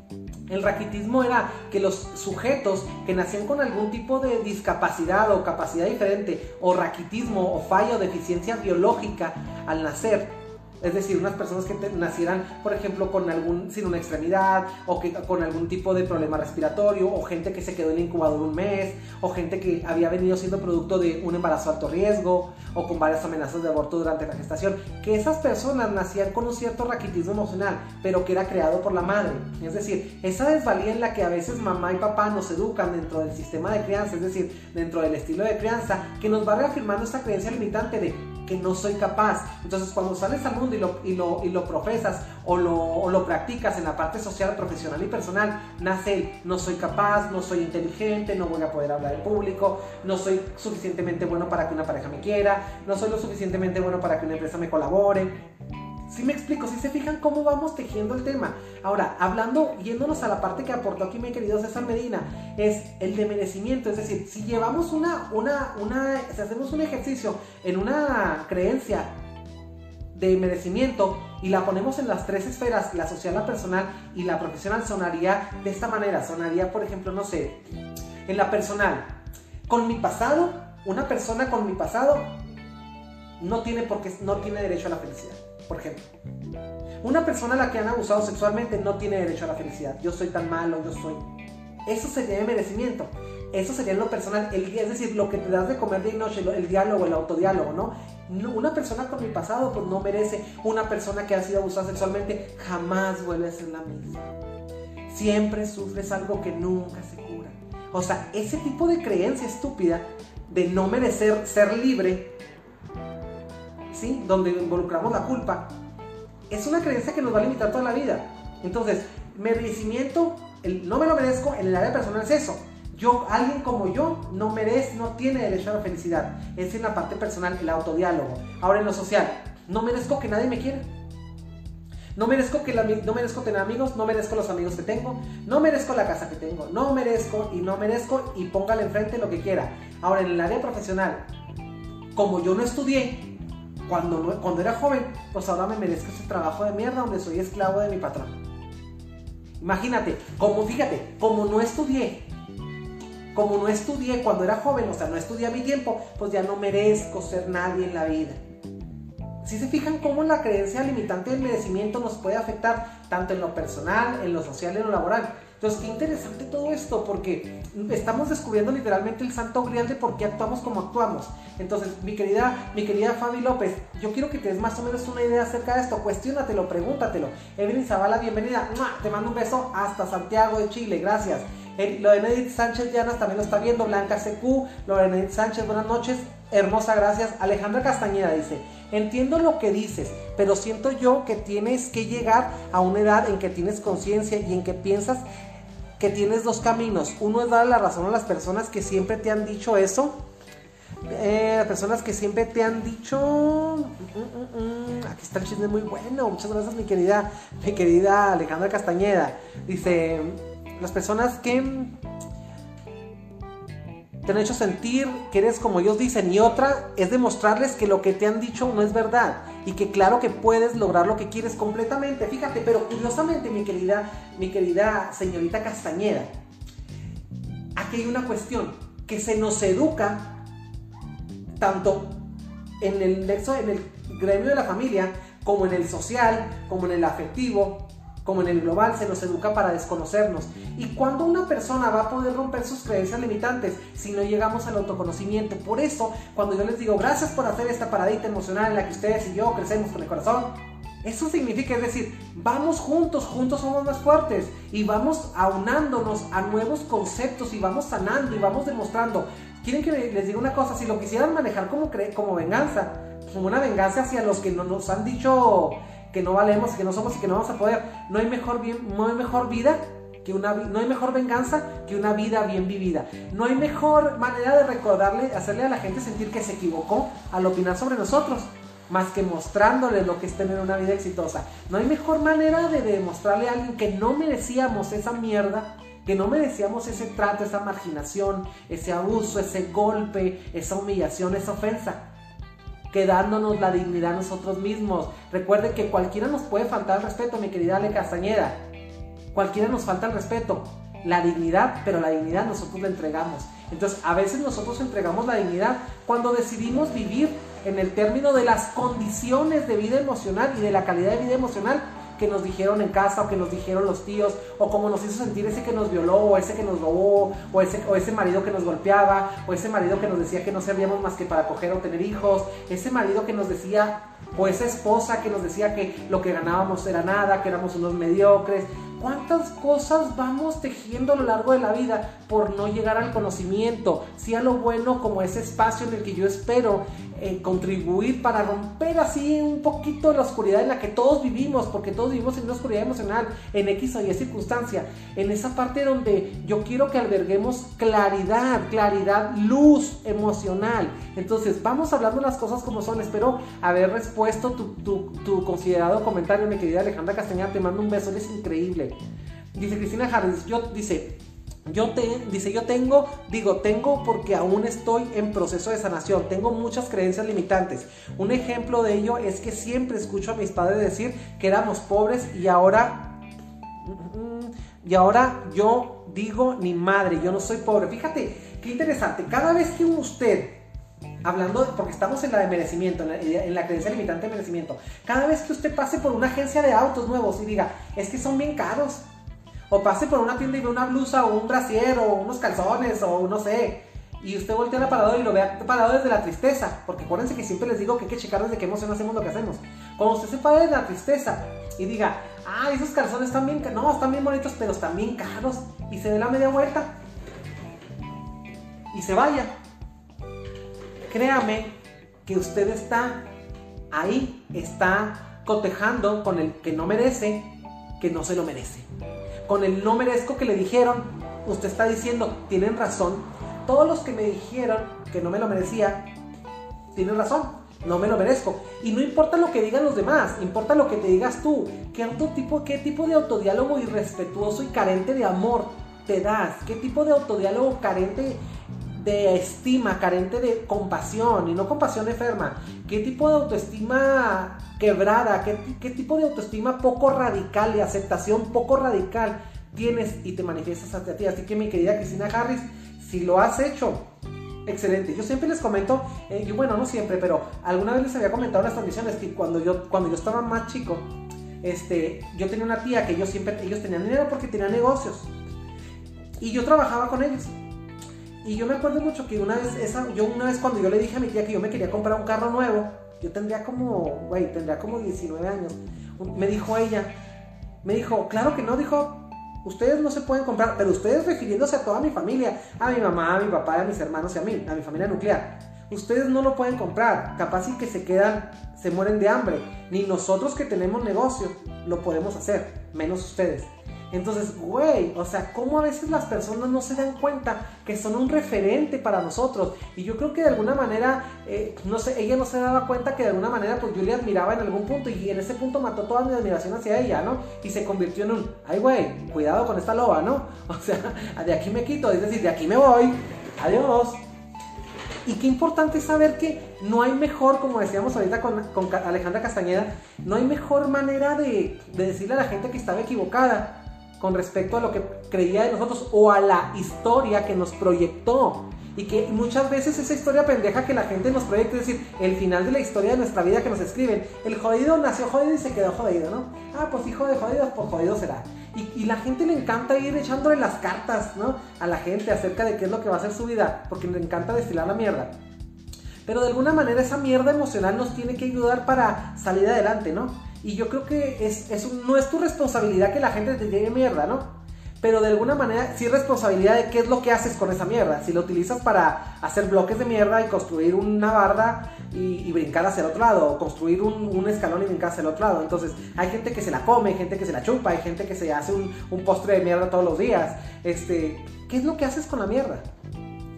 Speaker 1: El raquitismo era que los sujetos que nacían con algún tipo de discapacidad o capacidad diferente, o raquitismo o falla o deficiencia biológica al nacer, es decir, unas personas que nacieran, por ejemplo, con algún, sin una extremidad, o que con algún tipo de problema respiratorio, o gente que se quedó en incubador un mes, o gente que había venido siendo producto de un embarazo alto riesgo, o con varias amenazas de aborto durante la gestación. Que esas personas nacían con un cierto raquitismo emocional, pero que era creado por la madre. Es decir, esa desvalía en la que a veces mamá y papá nos educan dentro del sistema de crianza, es decir, dentro del estilo de crianza, que nos va reafirmando esta creencia limitante de que no soy capaz. Entonces, cuando sales al y lo, y lo, y lo profesas o lo, o lo, practicas en la parte social, profesional y personal, nace el no soy capaz, no soy inteligente, no voy a poder hablar en público, no soy suficientemente bueno para que una pareja me quiera, no soy lo suficientemente bueno para que una empresa me colabore. Si me explico, si se fijan cómo vamos tejiendo el tema. Ahora, hablando, yéndonos a la parte que aportó aquí mi querido César Medina, es el de merecimiento. Es decir, si llevamos una, una, una, si hacemos un ejercicio en una creencia de merecimiento y la ponemos en las tres esferas, la social, la personal y la profesional, sonaría de esta manera. Sonaría, por ejemplo, no sé, en la personal, con mi pasado, una persona con mi pasado no tiene, porque, no tiene derecho a la felicidad por ejemplo. Una persona a la que han abusado sexualmente no tiene derecho a la felicidad. Yo soy tan malo, yo soy. Eso sería de merecimiento. Eso sería lo personal. Es decir, lo que te das de comer de noche, el diálogo, el autodiálogo, ¿no? Una persona con mi pasado pues no merece. Una persona que ha sido abusada sexualmente jamás vuelve a ser la misma. Siempre sufres algo que nunca se cura. O sea, ese tipo de creencia estúpida de no merecer ser libre ¿sí? Donde involucramos la culpa, es una creencia que nos va a limitar toda la vida. Entonces, merecimiento, el, no me lo merezco, en el área personal es eso. Yo, alguien como yo, no merece, no tiene derecho a la felicidad. Es en la parte personal, el autodiálogo. Ahora en lo social, no merezco que nadie me quiera. No merezco, que no merezco tener amigos, no merezco los amigos que tengo, no merezco la casa que tengo, no merezco y no merezco y póngale enfrente lo que quiera. Ahora en el área profesional, como yo no estudié, cuando, cuando era joven, pues ahora me merezco ese trabajo de mierda donde soy esclavo de mi patrón. Imagínate, como fíjate, como no estudié, como no estudié cuando era joven, o sea, no estudié a mi tiempo, pues ya no merezco ser nadie en la vida. Si se fijan cómo la creencia limitante del merecimiento nos puede afectar tanto en lo personal, en lo social en lo laboral. Entonces, qué interesante todo esto, porque estamos descubriendo literalmente el santo grial de por qué actuamos como actuamos. Entonces, mi querida, mi querida Fabi López, yo quiero que te des más o menos una idea acerca de esto. Cuestiónatelo, pregúntatelo. Evelyn Zavala, bienvenida. Te mando un beso hasta Santiago de Chile. Gracias. Lo de Edith Sánchez Llanas también lo está viendo. Blanca CQ. Edith Sánchez, buenas noches. Hermosa, gracias. Alejandra Castañeda dice, entiendo lo que dices, pero siento yo que tienes que llegar a una edad en que tienes conciencia y en que piensas que tienes dos caminos. Uno es darle la razón a las personas que siempre te han dicho eso. Eh, las personas que siempre te han dicho mm, mm, mm, aquí está el chisme muy bueno muchas gracias mi querida mi querida Alejandra Castañeda dice las personas que te han hecho sentir que eres como ellos dicen y otra es demostrarles que lo que te han dicho no es verdad y que claro que puedes lograr lo que quieres completamente. Fíjate, pero curiosamente mi querida, mi querida señorita Castañeda, aquí hay una cuestión que se nos educa tanto en el nexo, en el gremio de la familia, como en el social, como en el afectivo, como en el global, se nos educa para desconocernos. ¿Y cuando una persona va a poder romper sus creencias limitantes si no llegamos al autoconocimiento? Por eso, cuando yo les digo gracias por hacer esta paradita emocional en la que ustedes y yo crecemos con el corazón, eso significa, es decir, vamos juntos, juntos somos más fuertes y vamos aunándonos a nuevos conceptos y vamos sanando y vamos demostrando. Quieren que les diga una cosa, si lo quisieran manejar como, como venganza, como una venganza hacia los que nos han dicho que no valemos, que no somos y que no vamos a poder. No hay mejor, no hay mejor vida que una no hay mejor venganza que una vida bien vivida. No hay mejor manera de recordarle, hacerle a la gente sentir que se equivocó al opinar sobre nosotros, más que mostrándole lo que es tener una vida exitosa. No hay mejor manera de demostrarle a alguien que no merecíamos esa mierda, que no merecíamos ese trato, esa marginación, ese abuso, ese golpe, esa humillación, esa ofensa quedándonos la dignidad nosotros mismos. Recuerde que cualquiera nos puede faltar respeto, mi querida Ale Castañeda. cualquiera nos falta el respeto, la dignidad, pero la dignidad nosotros la entregamos. Entonces, a veces nosotros entregamos la dignidad cuando decidimos vivir en el término de las condiciones de vida emocional y de la calidad de vida emocional que nos dijeron en casa o que nos dijeron los tíos o como nos hizo sentir ese que nos violó o ese que nos robó o ese, o ese marido que nos golpeaba o ese marido que nos decía que no servíamos más que para coger o tener hijos, ese marido que nos decía o esa esposa que nos decía que lo que ganábamos era nada, que éramos unos mediocres. ¿Cuántas cosas vamos tejiendo a lo largo de la vida por no llegar al conocimiento? Si a lo bueno como ese espacio en el que yo espero eh, contribuir para romper así un poquito la oscuridad en la que todos vivimos, porque todos vivimos en una oscuridad emocional, en X o Y circunstancia, en esa parte donde yo quiero que alberguemos claridad, claridad, luz emocional. Entonces, vamos hablando las cosas como son. Espero haber respuesto tu, tu, considerado comentario, mi querida Alejandra Castañeda. Te mando un beso, eres increíble. Dice Cristina Harris, yo dice, yo te, dice, yo tengo, digo, tengo porque aún estoy en proceso de sanación, tengo muchas creencias limitantes. Un ejemplo de ello es que siempre escucho a mis padres decir que éramos pobres y ahora, y ahora yo digo, ni madre, yo no soy pobre. Fíjate, qué interesante, cada vez que usted, hablando, porque estamos en la de merecimiento, en la, en la creencia limitante de merecimiento, cada vez que usted pase por una agencia de autos nuevos y diga, es que son bien caros, o pase por una tienda y ve una blusa o un brasier o unos calzones o no sé. Y usted voltea al aparador y lo ve parado desde la tristeza. Porque acuérdense que siempre les digo que hay que checar desde qué emoción hacemos lo que hacemos. Cuando usted se pare de la tristeza y diga, ah, esos calzones están bien, no, están bien bonitos, pero están bien caros. Y se dé la media vuelta. Y se vaya. Créame que usted está ahí, está cotejando con el que no merece, que no se lo merece con el no merezco que le dijeron, usted está diciendo, tienen razón. Todos los que me dijeron que no me lo merecía, tienen razón, no me lo merezco. Y no importa lo que digan los demás, importa lo que te digas tú. ¿Qué, tipo, qué tipo de autodiálogo irrespetuoso y carente de amor te das? ¿Qué tipo de autodiálogo carente de estima, carente de compasión y no compasión enferma? ¿Qué tipo de autoestima quebrada? ¿Qué, tipo de autoestima poco radical, de aceptación poco radical tienes y te manifiestas ante ti? Así que mi querida Cristina Harris, si lo has hecho, excelente. Yo siempre les comento, eh, y bueno, no siempre, pero alguna vez les había comentado en las transmisiones que cuando yo, cuando yo estaba más chico, este, yo tenía una tía que ellos siempre, ellos tenían dinero porque tenían negocios. Y yo trabajaba con ellos. Y yo me acuerdo mucho que una vez, esa, yo una vez cuando yo le dije a mi tía que yo me quería comprar un carro nuevo, yo tendría como, güey, tendría como 19 años, me dijo ella, me dijo, claro que no, dijo, ustedes no se pueden comprar, pero ustedes refiriéndose a toda mi familia, a mi mamá, a mi papá, a mis hermanos y a mí, a mi familia nuclear. Ustedes no lo pueden comprar, capaz y que se quedan, se mueren de hambre. Ni nosotros que tenemos negocio lo podemos hacer, menos ustedes. Entonces, güey, o sea, cómo a veces las personas no se dan cuenta que son un referente para nosotros. Y yo creo que de alguna manera, eh, no sé, ella no se daba cuenta que de alguna manera, pues yo le admiraba en algún punto y en ese punto mató toda mi admiración hacia ella, ¿no? Y se convirtió en un, ay, güey, cuidado con esta loba, ¿no? O sea, de aquí me quito, es decir, de aquí me voy, adiós. Y qué importante es saber que no hay mejor, como decíamos ahorita con, Alejandra Castañeda, no hay mejor manera de, de decirle a la gente que estaba equivocada con respecto a lo que creía de nosotros o a la historia que nos proyectó. Y que muchas veces esa historia pendeja que la gente nos proyecta, es decir, el final de la historia de nuestra vida que nos escriben. El jodido nació jodido y se quedó jodido, ¿no? Ah, pues hijo de jodido, pues jodido será. Y, la gente le encanta ir echándole las cartas, ¿no? A la gente acerca de qué es lo que va a ser su vida, porque le encanta destilar la mierda. Pero de alguna manera esa mierda emocional nos tiene que ayudar para salir adelante, ¿no? Y yo creo que es, no es tu responsabilidad que la gente te llegue mierda, ¿no? Pero de alguna manera sí es responsabilidad de qué es lo que haces con esa mierda. Si lo utilizas para hacer bloques de mierda y construir una barda y, brincar hacia el otro lado, o construir un, escalón y brincar hacia el otro lado. Entonces, hay gente que se la come, hay gente que se la chupa, hay gente que se hace un, un postre de mierda todos los días. Este, ¿Qué es lo que haces con la mierda?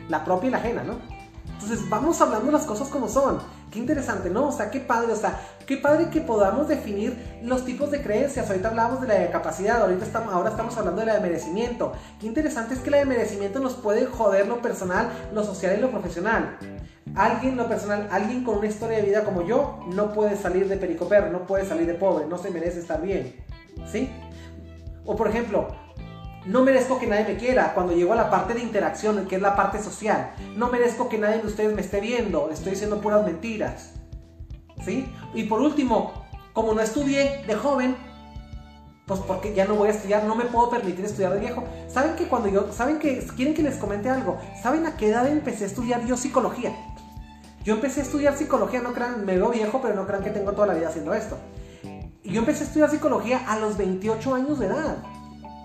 Speaker 1: La propia y la ajena, ¿no? Entonces, vamos hablando las cosas como son. Qué interesante, ¿no? O sea, qué padre, o sea, qué padre que podamos definir los tipos de creencias. Ahorita hablábamos de la de capacidad, ahorita estamos, ahora estamos hablando de la de merecimiento. Qué interesante es que la de merecimiento nos puede joder lo personal, lo social y lo profesional. Alguien, lo personal, alguien con una historia de vida como yo, no puede salir de pericoper, no puede salir de pobre, no se merece estar bien. ¿Sí? O por ejemplo, no merezco que nadie me quiera. Cuando llego a la parte de interacción, que es la parte social, no merezco que nadie de ustedes me esté viendo. Estoy diciendo puras mentiras. ¿Sí? Y por último, como no estudié de joven, pues porque ya no voy a estudiar, no me puedo permitir estudiar de viejo. ¿Saben que cuando yo, saben que, quieren que les comente algo? ¿Saben a qué edad empecé a estudiar yo psicología? Yo empecé a estudiar psicología, no crean, me veo viejo, pero no crean que tengo toda la vida haciendo esto. Yo empecé a estudiar psicología a los 28 años de edad.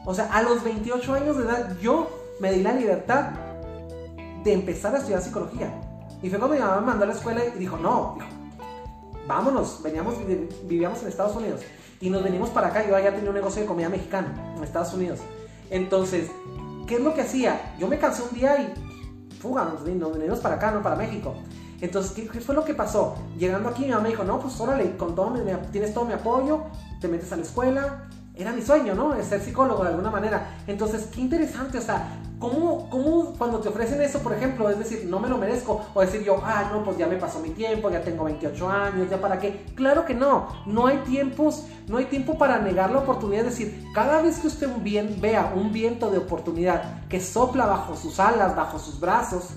Speaker 1: O sea, a los 28 años de edad yo me di la libertad de empezar a estudiar psicología. Y fue cuando mi mamá me mandó a la escuela y dijo, no, vámonos, veníamos, vivíamos en Estados Unidos. Y nos venimos para acá, yo ya tenía un negocio de comida mexicana en Estados Unidos. Entonces, ¿qué es lo que hacía? Yo me cansé un día y fuga, nos venimos para acá, no para México. Entonces, ¿qué, fue lo que pasó? Llegando aquí, mi mamá me dijo, no, pues órale, con todo, tienes todo mi apoyo, te metes a la escuela, era mi sueño, ¿no? ser psicólogo de alguna manera. Entonces, qué interesante, o sea, ¿cómo, ¿cómo, cuando te ofrecen eso, por ejemplo, es decir, no me lo merezco, o decir yo, ah, no, pues ya me pasó mi tiempo, ya tengo 28 años, ya para qué? Claro que no, no hay tiempos, no hay tiempo para negar la oportunidad, es decir, cada vez que usted bien, vea un viento de oportunidad que sopla bajo sus alas, bajo sus brazos,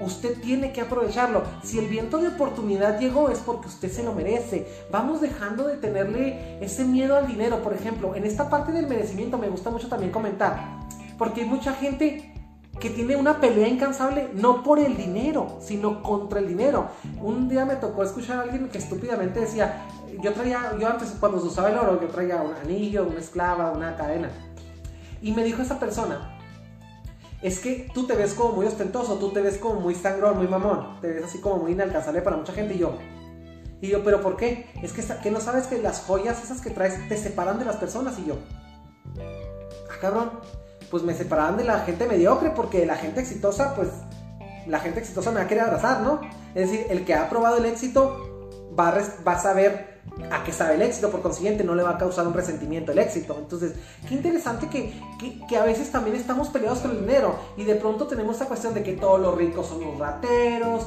Speaker 1: Usted tiene que aprovecharlo. Si el viento de oportunidad llegó es porque usted se lo merece. Vamos dejando de tenerle ese miedo al dinero. Por ejemplo, en esta parte del merecimiento me gusta mucho también comentar. Porque hay mucha gente que tiene una pelea incansable no por el dinero, sino contra el dinero. Un día me tocó escuchar a alguien que estúpidamente decía, yo traía, yo antes cuando se usaba el oro, yo traía un anillo, una esclava, una cadena. Y me dijo esa persona, es que tú te ves como muy ostentoso, tú te ves como muy sangrón, muy mamón, te ves así como muy inalcanzable para mucha gente y yo. Y yo, ¿pero por qué? Es que, que no sabes que las joyas esas que traes te separan de las personas y yo. Ah, cabrón, pues me separaban de la gente mediocre porque la gente exitosa, pues la gente exitosa me va a querer abrazar, ¿no? Es decir, el que ha probado el éxito a, va a saber a que sabe el éxito, por consiguiente no le va a causar un resentimiento el éxito. Entonces, qué interesante que, que, a veces también estamos peleados con el dinero y de pronto tenemos esta cuestión de que todos los ricos son los rateros,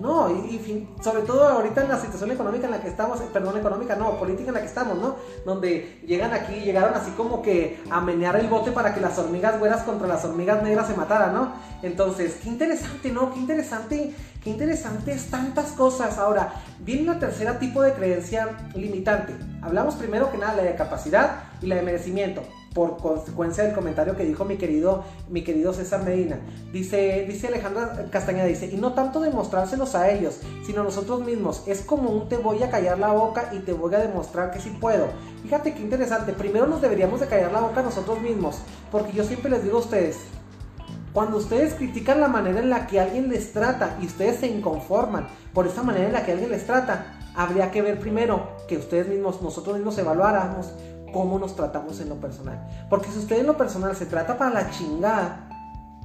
Speaker 1: no, y, sobre todo ahorita en la situación económica en la que estamos, perdón, económica, no, política en la que estamos, ¿no? Donde llegan aquí, llegaron así como que a menear el bote para que las hormigas güeras contra las hormigas negras se mataran, ¿no? Entonces, qué interesante, ¿no? Qué interesante, qué interesante es tantas cosas. Ahora, viene la tercera tipo de creencia limitante. Hablamos primero que nada la de capacidad y la de merecimiento por consecuencia del comentario que dijo mi querido, mi querido César Medina. Dice, dice Alejandra Castañeda, dice, y no tanto demostrárselos a ellos, sino a nosotros mismos. Es como un te voy a callar la boca y te voy a demostrar que sí puedo. Fíjate qué interesante, primero nos deberíamos de callar la boca nosotros mismos, porque yo siempre les digo a ustedes, cuando ustedes critican la manera en la que alguien les trata y ustedes se inconforman por esa manera en la que alguien les trata, habría que ver primero que ustedes mismos, nosotros mismos evaluáramos cómo nos tratamos en lo personal. Porque si usted en lo personal se trata para la chingada,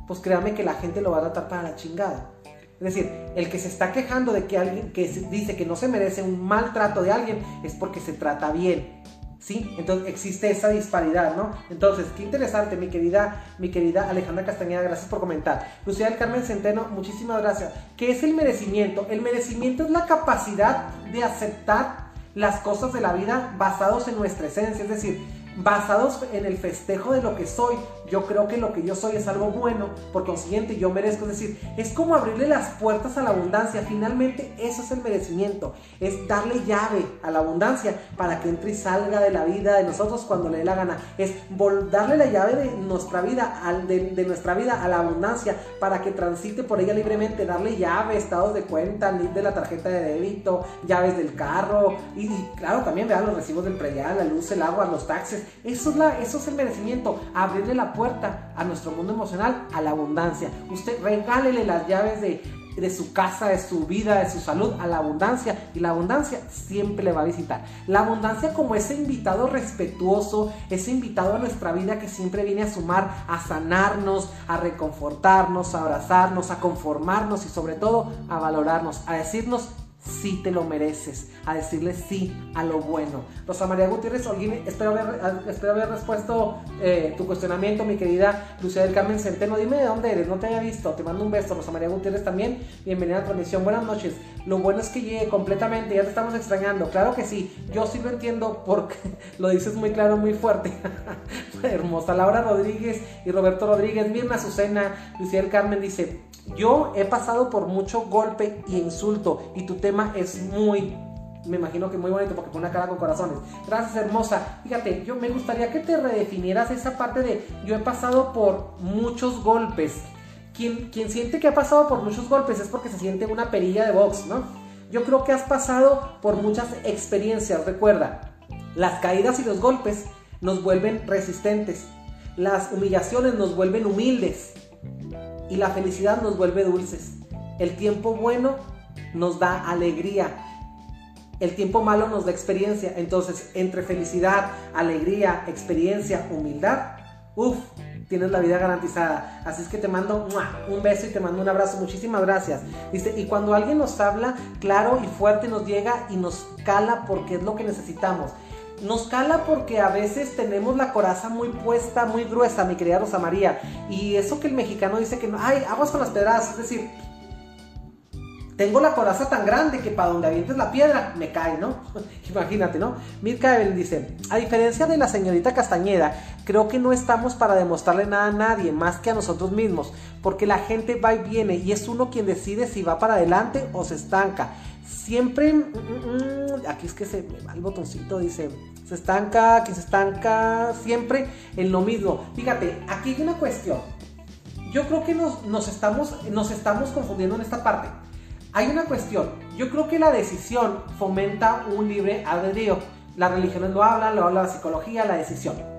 Speaker 1: pues créame que la gente lo va a tratar para la chingada. Es decir, el que se está quejando de que alguien que dice que no se merece un maltrato de alguien es porque se trata bien. ¿Sí? Entonces existe esa disparidad, ¿no? Entonces, qué interesante, mi querida, mi querida Alejandra Castañeda, gracias por comentar. Lucía del Carmen Centeno, muchísimas gracias. ¿Qué es el merecimiento? El merecimiento es la capacidad de aceptar las cosas de la vida basados en nuestra esencia, es decir, basados en el festejo de lo que soy. Yo creo que lo que yo soy es algo bueno, por consiguiente yo merezco. Es decir, es como abrirle las puertas a la abundancia. Finalmente eso es el merecimiento, es darle llave a la abundancia para que entre y salga de la vida de nosotros cuando le dé la gana. Es darle la llave de nuestra vida, de, nuestra vida a la abundancia para que transite por ella libremente. Darle llave, estados de cuenta, link de la tarjeta de débito, llaves del carro y, claro también vean los recibos del predial, la luz, el agua, los taxes eso es, la, eso es el merecimiento, abrirle la puerta a nuestro mundo emocional, a la abundancia. Usted regálele las llaves de, de su casa, de su vida, de su salud, a la abundancia. Y la abundancia siempre le va a visitar. La abundancia como ese invitado respetuoso, ese invitado a nuestra vida que siempre viene a sumar, a sanarnos, a reconfortarnos, a abrazarnos, a conformarnos y sobre todo a valorarnos, a decirnos sí te lo mereces, a decirle sí a lo bueno. Rosa María Gutiérrez espero haber, espero haber respuesto eh, tu cuestionamiento, mi querida Lucía del Carmen Centeno. Dime de dónde eres, no te había visto. Te mando un beso, Rosa María Gutiérrez también. Bienvenida a la transmisión. Buenas noches. Lo bueno es que llegue completamente, ya te estamos extrañando. Claro que sí, yo sí lo entiendo porque lo dices muy claro, muy fuerte. Hermosa. Laura Rodríguez y Roberto Rodríguez, Mirna Azucena, Lucía del Carmen dice, yo he pasado por mucho golpe y insulto y tu tema es muy, me imagino que muy bonito porque pone cara con corazones. Gracias hermosa. Fíjate, yo me gustaría que te redefinieras esa parte de yo he pasado por muchos golpes. Quien, quien siente que ha pasado por muchos golpes es porque se siente una perilla de box, ¿no? Yo creo que has pasado por muchas experiencias. Recuerda, las caídas y los golpes nos vuelven resistentes. Las humillaciones nos vuelven humildes y la felicidad nos vuelve dulces. El tiempo bueno nos da alegría. El tiempo malo nos da experiencia. Entonces, entre felicidad, alegría, experiencia, humildad, uff, tienes la vida garantizada. Así es que te mando un beso y te mando un abrazo. Muchísimas gracias. Y cuando alguien nos habla claro y fuerte, nos llega y nos cala porque es lo que necesitamos. Nos cala porque a veces tenemos la coraza muy puesta, muy gruesa, mi querida Rosa María. Y eso que el mexicano dice que no, ay, aguas con las pedradas. Es decir, tengo la coraza tan grande que para donde avientes la piedra me cae, ¿no? Imagínate, ¿no? Mirka Evelyn dice, a diferencia de la señorita Castañeda, creo que no estamos para demostrarle nada a nadie más que a nosotros mismos, porque la gente va y viene y es uno quien decide si va para adelante o se estanca. Siempre, mm, mm, mm, aquí es que se me va el botoncito, dice, se estanca, quien se estanca, siempre en lo mismo. Fíjate, aquí hay una cuestión. Yo creo que nos, nos, estamos, nos estamos confundiendo en esta parte. Hay una cuestión. Yo creo que la decisión fomenta un libre albedrío. Las religiones lo hablan, lo habla la psicología, la decisión.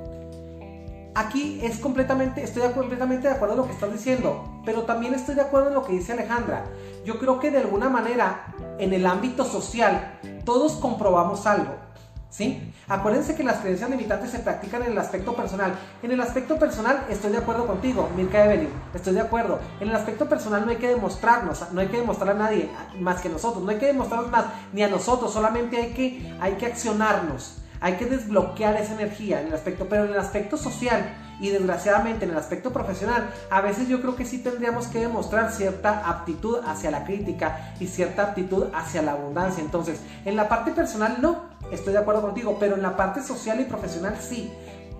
Speaker 1: Aquí es completamente, estoy completamente de acuerdo en lo que estás diciendo, pero también estoy de acuerdo en lo que dice Alejandra. Yo creo que de alguna manera, en el ámbito social, todos comprobamos algo. ¿Sí? Acuérdense que las creencias limitantes se practican en el aspecto personal. En el aspecto personal estoy de acuerdo contigo, Mirka Evelyn, estoy de acuerdo. En el aspecto personal no hay que demostrarnos, no hay que demostrar a nadie más que nosotros, no hay que demostrarnos más ni a nosotros, solamente hay que, hay que accionarnos, hay que desbloquear esa energía en el aspecto, pero en el aspecto social y desgraciadamente en el aspecto profesional, a veces yo creo que sí tendríamos que demostrar cierta aptitud hacia la crítica y cierta aptitud hacia la abundancia. Entonces, en la parte personal no, estoy de acuerdo contigo, pero en la parte social y profesional sí.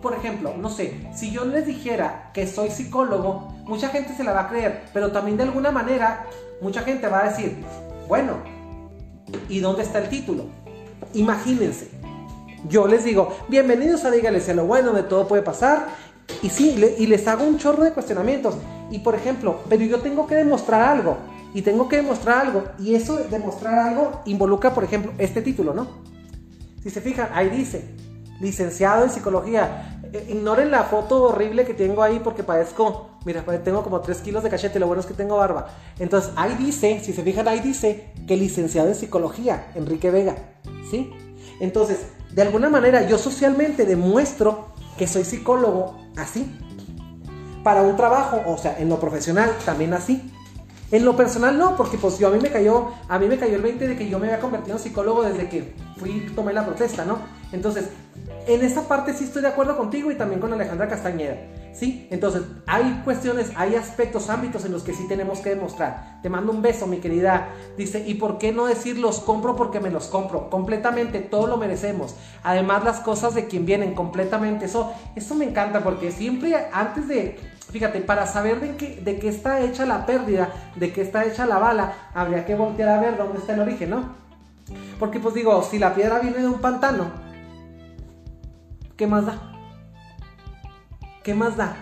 Speaker 1: Por ejemplo, no sé, si yo les dijera que soy psicólogo, mucha gente se la va a creer, pero también de alguna manera mucha gente va a decir, bueno, ¿y dónde está el título? Imagínense, yo les digo, bienvenidos a Dígales a lo bueno, de todo puede pasar, y sí, y les hago un chorro de cuestionamientos. Y por ejemplo, pero yo tengo que demostrar algo. Y tengo que demostrar algo. Y eso de demostrar algo involucra, por ejemplo, este título, ¿no? Si se fijan, ahí dice, licenciado en psicología. Eh, ignoren la foto horrible que tengo ahí porque parezco, mira, tengo como 3 kilos de cachete, lo bueno es que tengo barba. Entonces, ahí dice, si se fijan, ahí dice que licenciado en psicología, Enrique Vega, ¿sí? Entonces, de alguna manera yo socialmente demuestro que soy psicólogo así. Para un trabajo, o sea, en lo profesional también así. En lo personal no, porque pues yo a mí me cayó, a mí me cayó el 20 de que yo me había convertido en psicólogo desde que fui tomé la protesta, ¿no? Entonces, en esa parte sí estoy de acuerdo contigo y también con Alejandra Castañeda, ¿sí? Entonces, hay cuestiones, hay aspectos, ámbitos en los que sí tenemos que demostrar. Te mando un beso, mi querida. Dice, ¿y por qué no decir los compro porque me los compro? Completamente, todo lo merecemos. Además, las cosas de quien vienen, completamente. Eso, eso me encanta porque siempre antes de Fíjate, para saber de qué, está hecha la pérdida, de qué está hecha la bala, habría que voltear a ver dónde está el origen, ¿no? Porque pues digo, si la piedra viene de un pantano, ¿qué más da? ¿Qué más da?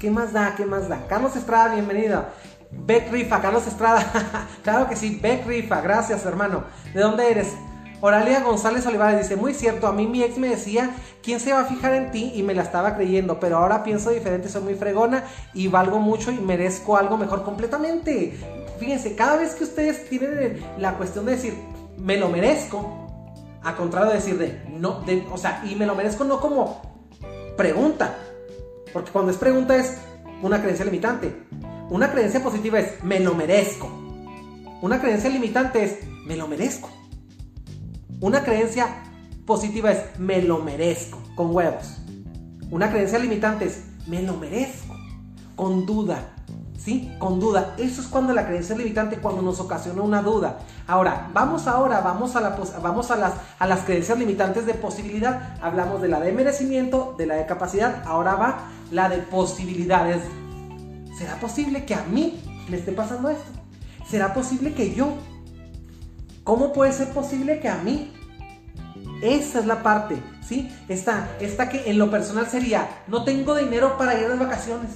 Speaker 1: ¿Qué más da? ¿Qué más da? Carlos Estrada, bienvenido. Beck Rifa, Carlos Estrada. claro que sí, Beck Rifa, gracias hermano. ¿De dónde eres? Oralia González Olivares dice, muy cierto, a mí mi ex me decía, ¿quién se va a fijar en ti? Y me la estaba creyendo, pero ahora pienso diferente, soy muy fregona y valgo mucho y merezco algo mejor completamente. Fíjense, cada vez que ustedes tienen la cuestión de decir, me lo merezco, a contrario de decir de, no, de, o sea, y me lo merezco no como pregunta, porque cuando es pregunta es una creencia limitante. Una creencia positiva es, me lo merezco. Una creencia limitante es, me lo merezco. Una creencia positiva es me lo merezco, con huevos. Una creencia limitante es me lo merezco, con duda. ¿Sí? Con duda. Eso es cuando la creencia limitante, cuando nos ocasiona una duda. Ahora, vamos ahora, vamos a, la, vamos a, las, a las creencias limitantes de posibilidad. Hablamos de la de merecimiento, de la de capacidad. Ahora va la de posibilidades. ¿Será posible que a mí me esté pasando esto? ¿Será posible que yo? ¿Cómo puede ser posible que a mí? Esa es la parte, ¿sí? Esta, esta que en lo personal sería, no tengo dinero para ir de vacaciones.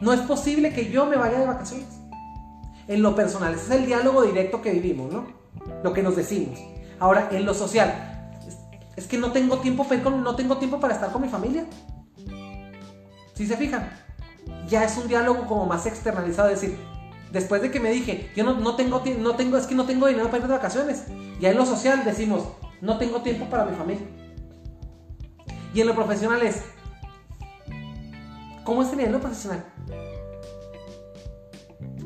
Speaker 1: No es posible que yo me vaya de vacaciones. En lo personal, ese es el diálogo directo que vivimos, ¿no? Lo que nos decimos. Ahora, en lo social, es, que no tengo tiempo, no tengo tiempo para estar con mi familia. Si se fijan, ya es un diálogo como más externalizado, es decir, después de que me dije, yo no, tengo, no tengo, es que no tengo dinero para ir de vacaciones. Ya en lo social decimos, no tengo tiempo para mi familia. Y en lo profesional es, ¿cómo sería en lo profesional?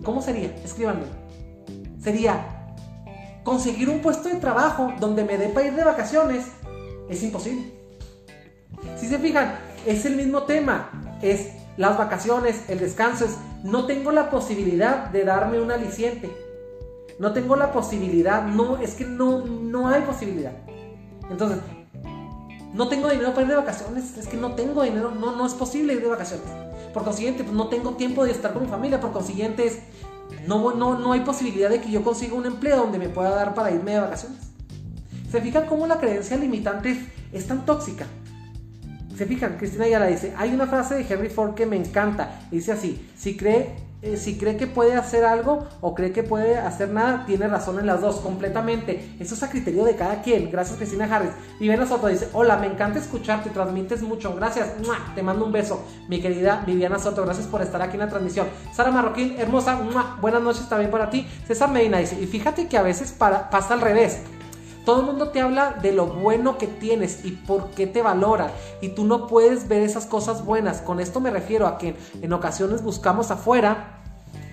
Speaker 1: ¿Cómo sería? Escríbanme. Sería conseguir un puesto de trabajo donde me dé para ir de vacaciones. Es imposible. Si se fijan, es el mismo tema. Es las vacaciones, el descanso. Es no tengo la posibilidad de darme un aliciente. No tengo la posibilidad, no, es que no, no hay posibilidad. Entonces, no tengo dinero para ir de vacaciones, es que no tengo dinero, no, no es posible ir de vacaciones. Por consiguiente, pues no tengo tiempo de estar con mi familia, por consiguiente, no, no, no hay posibilidad de que yo consiga un empleo donde me pueda dar para irme de vacaciones. ¿Se fijan cómo la creencia limitante es tan tóxica? Se fijan, Cristina ya la dice, hay una frase de Henry Ford que me encanta, dice así, si cree, eh, si cree que puede hacer algo o cree que puede hacer nada, tiene razón en las dos, completamente. Eso es a criterio de cada quien. Gracias Cristina Harris. Viviana Soto dice, hola, me encanta escucharte, transmites mucho, gracias, te mando un beso, mi querida Viviana Soto, gracias por estar aquí en la transmisión. Sara Marroquín, hermosa, buenas noches también para ti. César Medina dice, y fíjate que a veces pasa al revés. Todo el mundo te habla de lo bueno que tienes y por qué te valora. Y tú no puedes ver esas cosas buenas. Con esto me refiero a que en ocasiones buscamos afuera.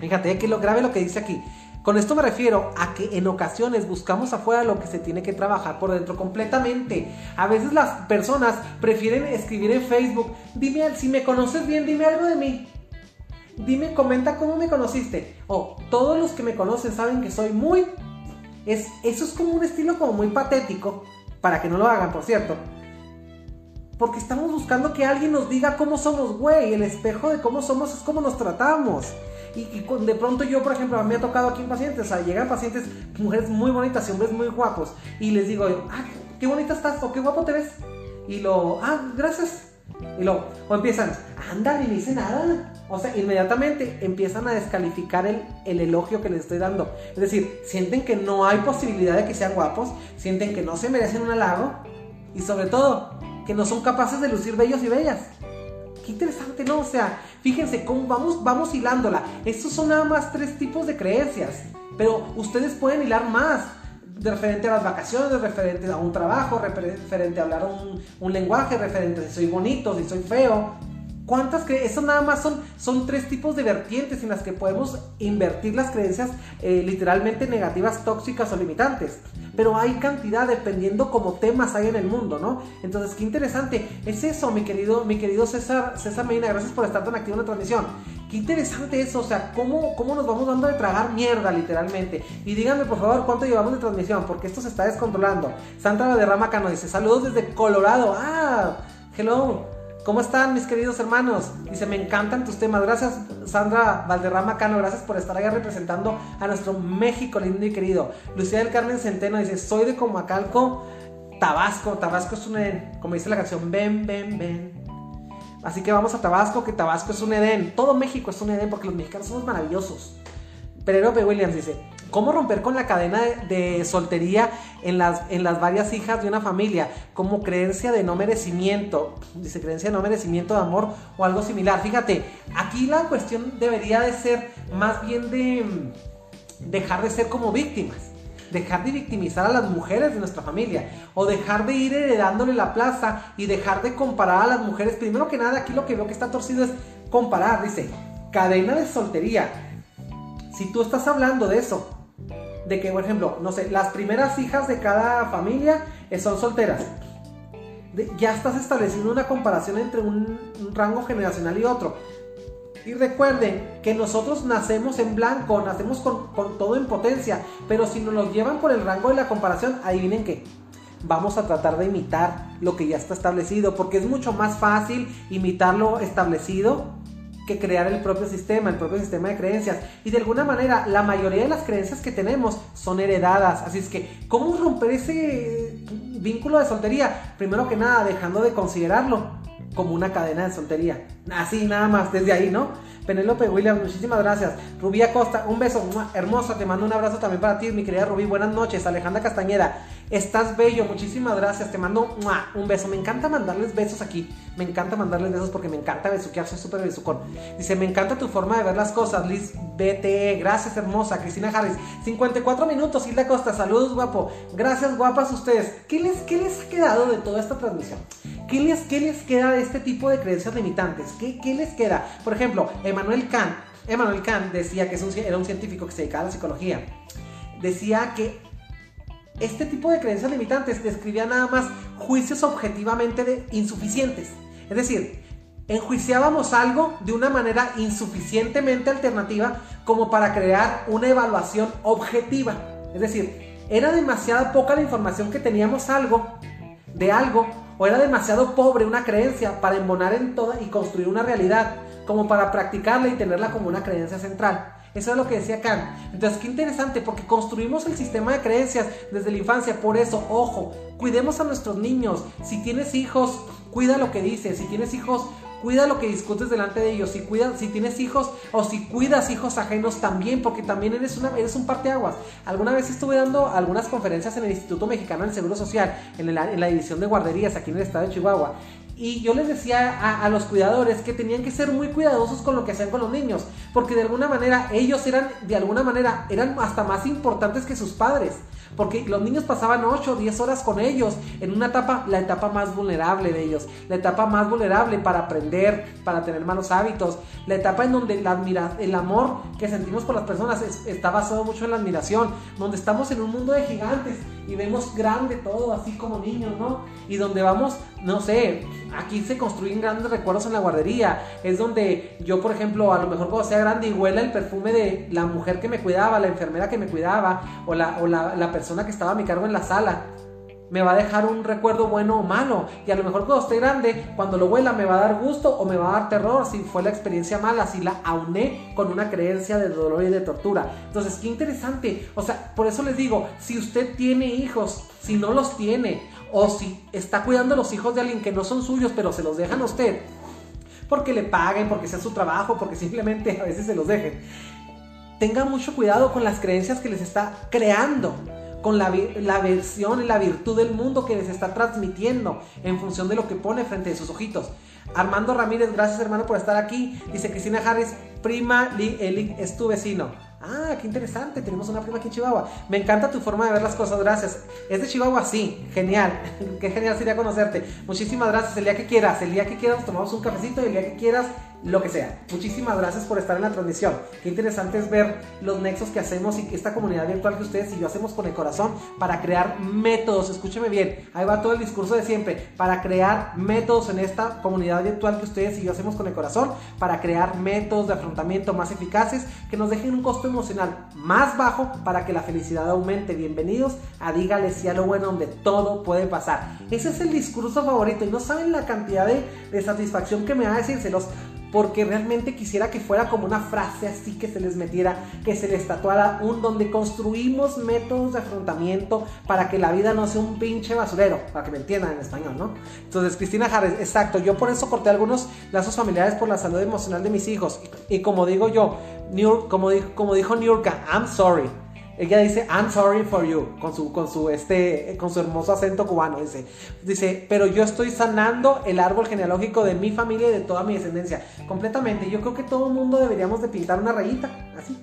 Speaker 1: Fíjate que lo grave lo que dice aquí. Con esto me refiero a que en ocasiones buscamos afuera lo que se tiene que trabajar por dentro completamente. A veces las personas prefieren escribir en Facebook, dime si me conoces bien, dime algo de mí. Dime, comenta cómo me conociste. O todos los que me conocen saben que soy muy eso es como un estilo como muy patético, para que no lo hagan, por cierto. Porque estamos buscando que alguien nos diga cómo somos, güey. El espejo de cómo somos es cómo nos tratamos. Y, de pronto yo, por ejemplo, me ha tocado aquí en pacientes, o sea, llegan pacientes, mujeres muy bonitas y hombres muy guapos. Y les digo, ah, qué bonita estás o qué guapo te ves. Y lo, ah, gracias. Y luego, o empiezan, anda, ni dice nada. O sea, inmediatamente empiezan a descalificar el, el, elogio que les estoy dando. Es decir, sienten que no hay posibilidad de que sean guapos, sienten que no se merecen un halago y sobre todo que no son capaces de lucir bellos y bellas. Qué interesante, ¿no? O sea, fíjense cómo vamos, vamos hilándola. Estos son nada más tres tipos de creencias, pero ustedes pueden hilar más de referente a las vacaciones, referente a un trabajo, referente a hablar un, un lenguaje, referente a si soy bonito, si soy feo. ¿Cuántas creencias? Eso nada más son, son tres tipos de vertientes en las que podemos invertir las creencias eh, literalmente negativas, tóxicas o limitantes. Pero hay cantidad dependiendo como temas hay en el mundo, ¿no? Entonces, qué interesante. Es eso, mi querido, mi querido César, César Medina. Gracias por estar tan activo en la transmisión. Qué interesante eso, o sea, cómo, cómo nos vamos dando de tragar mierda, literalmente. Y díganme, por favor, cuánto llevamos de transmisión, porque esto se está descontrolando. Sandra de Rama Cano dice, saludos desde Colorado. Ah, hello. ¿Cómo están mis queridos hermanos? Dice, me encantan tus temas. Gracias Sandra Valderrama Cano, gracias por estar ahí representando a nuestro México lindo y querido. Lucía del Carmen Centeno dice, soy de Comacalco, Tabasco. Tabasco es un, como dice la canción, ven, ven, ven. Así que vamos a Tabasco, que Tabasco es un Edén. Todo México es un Edén porque los mexicanos somos maravillosos. Pererope Williams dice, ¿cómo romper con la cadena de, soltería en las, en las varias hijas de una familia? Como creencia de no merecimiento, dice creencia de no merecimiento de amor o algo similar. Fíjate, aquí la cuestión debería de ser más bien de mm, dejar de ser como víctimas dejar de victimizar a las mujeres de nuestra familia o dejar de ir heredándole la plaza y dejar de comparar a las mujeres. Primero que nada, aquí lo que veo que está torcido es comparar, dice, cadena de soltería. Si tú estás hablando de eso, de que, por ejemplo, no sé, las primeras hijas de cada familia eh, son solteras. ya estás estableciendo una comparación entre un, rango generacional y otro. Y recuerden que nosotros nacemos en blanco, nacemos con, con, todo en potencia, pero si nos lo llevan por el rango de la comparación, adivinen qué. Vamos a tratar de imitar lo que ya está establecido, porque es mucho más fácil imitar lo establecido que crear el propio sistema, el propio sistema de creencias. Y de alguna manera, la mayoría de las creencias que tenemos son heredadas. Así es que, ¿cómo romper ese vínculo de soltería? Primero que nada, dejando de considerarlo como una cadena de soltería. Así nada más, desde ahí, ¿no? Penélope Williams, muchísimas gracias. Rubí Acosta, un beso hermoso, te mando un abrazo también para ti, mi querida Rubí. Buenas noches. Alejandra Castañeda, Estás bello, muchísimas gracias. Te mando un beso. Me encanta mandarles besos aquí. Me encanta mandarles besos porque me encanta besuquear. Soy súper besucón. Dice: Me encanta tu forma de ver las cosas. Liz BTE, gracias, hermosa. Cristina Harris, 54 minutos. Hilda Costa, saludos, guapo. Gracias, guapas, ustedes. ¿Qué les, qué les ha quedado de toda esta transmisión? ¿Qué les, qué les queda de este tipo de creencias limitantes? ¿Qué, qué les queda? Por ejemplo, Emmanuel Kant. Emmanuel Kant decía que es un, era un científico que se dedicaba a la psicología. Decía que este tipo de creencias limitantes describía nada más juicios objetivamente insuficientes. Es decir, enjuiciábamos algo de una manera insuficientemente alternativa como para crear una evaluación objetiva. Es decir, era demasiada poca la información que teníamos algo de algo o era demasiado pobre una creencia para embonar en toda y construir una realidad como para practicarla y tenerla como una creencia central. Eso es lo que decía Kant. Entonces, qué interesante, porque construimos el sistema de creencias desde la infancia. Por eso, ojo, cuidemos a nuestros niños. Si tienes hijos, cuida lo que dices. Si tienes hijos, cuida lo que discutes delante de ellos. Si, cuidas, si tienes hijos o si cuidas hijos ajenos también, porque también eres, una, eres un parteaguas. Alguna vez estuve dando algunas conferencias en el Instituto Mexicano del Seguro Social, en la, en la división de guarderías aquí en el estado de Chihuahua. Y yo les decía a, los cuidadores que tenían que ser muy cuidadosos con lo que hacían con los niños, porque de alguna manera ellos eran, de alguna manera, eran hasta más importantes que sus padres, porque los niños pasaban 8 o 10 horas con ellos en una etapa, la etapa más vulnerable de ellos, la etapa más vulnerable para aprender, para tener malos hábitos, la etapa en donde la admira, el amor que sentimos por las personas está basado mucho en la admiración, donde estamos en un mundo de gigantes y vemos grande todo, así como niños, ¿no? Y donde vamos, no sé, aquí se construyen grandes recuerdos en la guardería. Es donde yo, por ejemplo, a lo mejor cuando sea grande y huela el perfume de la mujer que me cuidaba, la enfermera que me cuidaba, o la, o la, la persona que estaba a mi cargo en la sala me va a dejar un recuerdo bueno o malo. Y a lo mejor cuando esté grande, cuando lo huela, me va a dar gusto o me va a dar terror si fue la experiencia mala, si la auné con una creencia de dolor y de tortura. Entonces, qué interesante. O sea, por eso les digo, si usted tiene hijos, si no los tiene, o si está cuidando los hijos de alguien que no son suyos, pero se los dejan a usted, porque le paguen, porque sea su trabajo, porque simplemente a veces se los dejen. Tenga mucho cuidado con las creencias que les está creando con la, la versión y la virtud del mundo que les está transmitiendo en función de lo que pone frente a sus ojitos. Armando Ramírez, gracias hermano por estar aquí. Dice Cristina Harris, prima Lee es tu vecino. Ah, qué interesante, tenemos una prima aquí en Chihuahua. Me encanta tu forma de ver las cosas, gracias. ¿Es de Chihuahua? Sí, genial. qué genial sería conocerte. Muchísimas gracias. El día que quieras, el día que quieras, tomamos un cafecito y el día que quieras, lo que sea. Muchísimas gracias por estar en la transmisión. Qué interesante es ver los nexos que hacemos y esta comunidad virtual que ustedes y yo hacemos con el corazón para crear métodos. Escúcheme bien, ahí va todo el discurso de siempre. Para crear métodos en esta comunidad virtual que ustedes y yo hacemos con el corazón, para crear métodos de afrontamiento más eficaces que nos dejen un costo emocional más bajo para que la felicidad aumente. Bienvenidos a Dígale sí a lo bueno donde todo puede pasar. Ese es el discurso favorito y no saben la cantidad de, de satisfacción que me da decírselos porque realmente quisiera que fuera como una frase así que se les metiera, que se les tatuara un donde construimos métodos de afrontamiento para que la vida no sea un pinche basurero, para que me entiendan en español, ¿no? Entonces, Cristina Harris, exacto, yo por eso corté algunos lazos familiares por la salud emocional de mis hijos. Y, como digo yo, como, dijo, como dijo Niurka, I'm sorry. Ella dice, I'm sorry for you, con su, con su, este, con su hermoso acento cubano. Dice, dice, pero yo estoy sanando el árbol genealógico de mi familia y de toda mi descendencia. Completamente. Yo creo que todo el mundo deberíamos de pintar una rayita, así,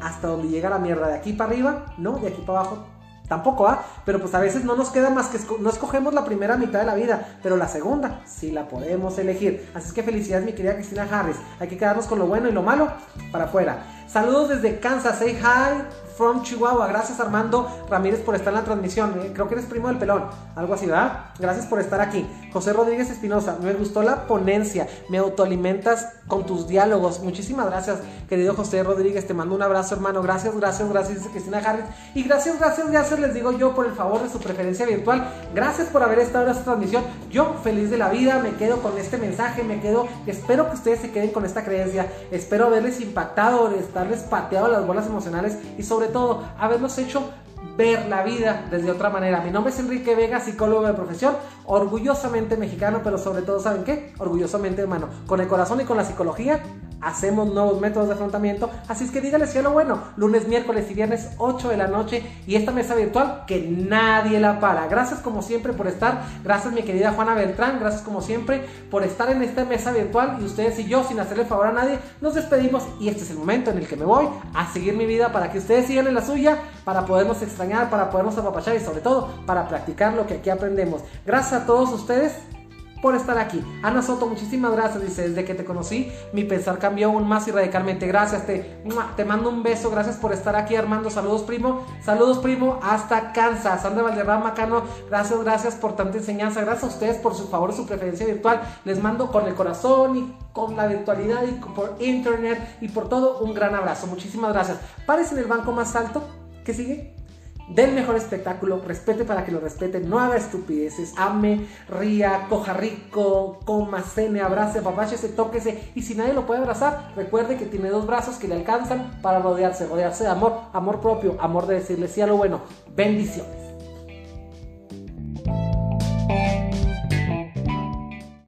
Speaker 1: hasta donde llega la mierda. De aquí para arriba, no, de aquí para abajo, Tampoco, ¿ah? Pero pues a veces no nos queda más que no escogemos la primera mitad de la vida, pero la segunda sí la podemos elegir. Así es que felicidades, mi querida Cristina Harris. Hay que quedarnos con lo bueno y lo malo para afuera. Saludos desde Kansas. Say hi from Chihuahua. Gracias Armando Ramírez por estar en la transmisión. Eh, creo que eres primo del pelón. Algo así, ¿verdad? Gracias por estar aquí. José Rodríguez Espinosa. Me gustó la ponencia. Me autoalimentas con tus diálogos. Muchísimas gracias, querido José Rodríguez. Te mando un abrazo, hermano. Gracias, gracias, gracias, Cristina Harris. Y gracias, gracias, gracias, les digo yo por el favor de su preferencia virtual. Gracias por haber estado en esta transmisión. Yo feliz de la vida. Me quedo con este mensaje. Me quedo. Espero que ustedes se queden con esta creencia. Espero haberles impactado, estarles pateado las bolas emocionales y sobre todo habernos hecho ver la vida desde otra manera. Mi nombre es Enrique Vega, psicólogo de profesión, orgullosamente mexicano, pero sobre todo, ¿saben qué? Orgullosamente hermano. Con el corazón y con la psicología hacemos nuevos métodos de afrontamiento. Así es que dígale lo bueno. Lunes, miércoles y viernes, 8 de la noche. Y esta mesa virtual que nadie la para. Gracias como siempre por estar. Gracias mi querida Juana Beltrán. Gracias como siempre por estar en esta mesa virtual. Y ustedes y yo, sin hacerle favor a nadie, nos despedimos. Y este es el momento en el que me voy a seguir mi vida para que ustedes sigan en la suya, para podernos extrañar, para podernos apapachar y sobre todo para practicar lo que aquí aprendemos. Gracias a todos ustedes por estar aquí. Ana Soto, muchísimas gracias. Dice, desde que te conocí, mi pensar cambió aún más y radicalmente. Gracias, te, te mando un beso. Gracias por estar aquí, Armando. Saludos, primo. Saludos, primo. Hasta Kansas. Sandra Valderrama, Cano. Gracias, gracias por tanta enseñanza. Gracias a ustedes por su favor, su preferencia virtual. Les mando con el corazón y con la virtualidad y por internet y por todo un gran abrazo. Muchísimas gracias. Pares en el banco más alto. ¿Qué sigue? den mejor espectáculo, respete para que lo respeten, no haga estupideces, ame, ría, coja rico, coma, cene, abrace, papáchese, tóquese. Y si nadie lo puede abrazar, recuerde que tiene dos brazos que le alcanzan para rodearse, rodearse de amor, amor propio, amor de decirle sí a lo bueno. Bendiciones.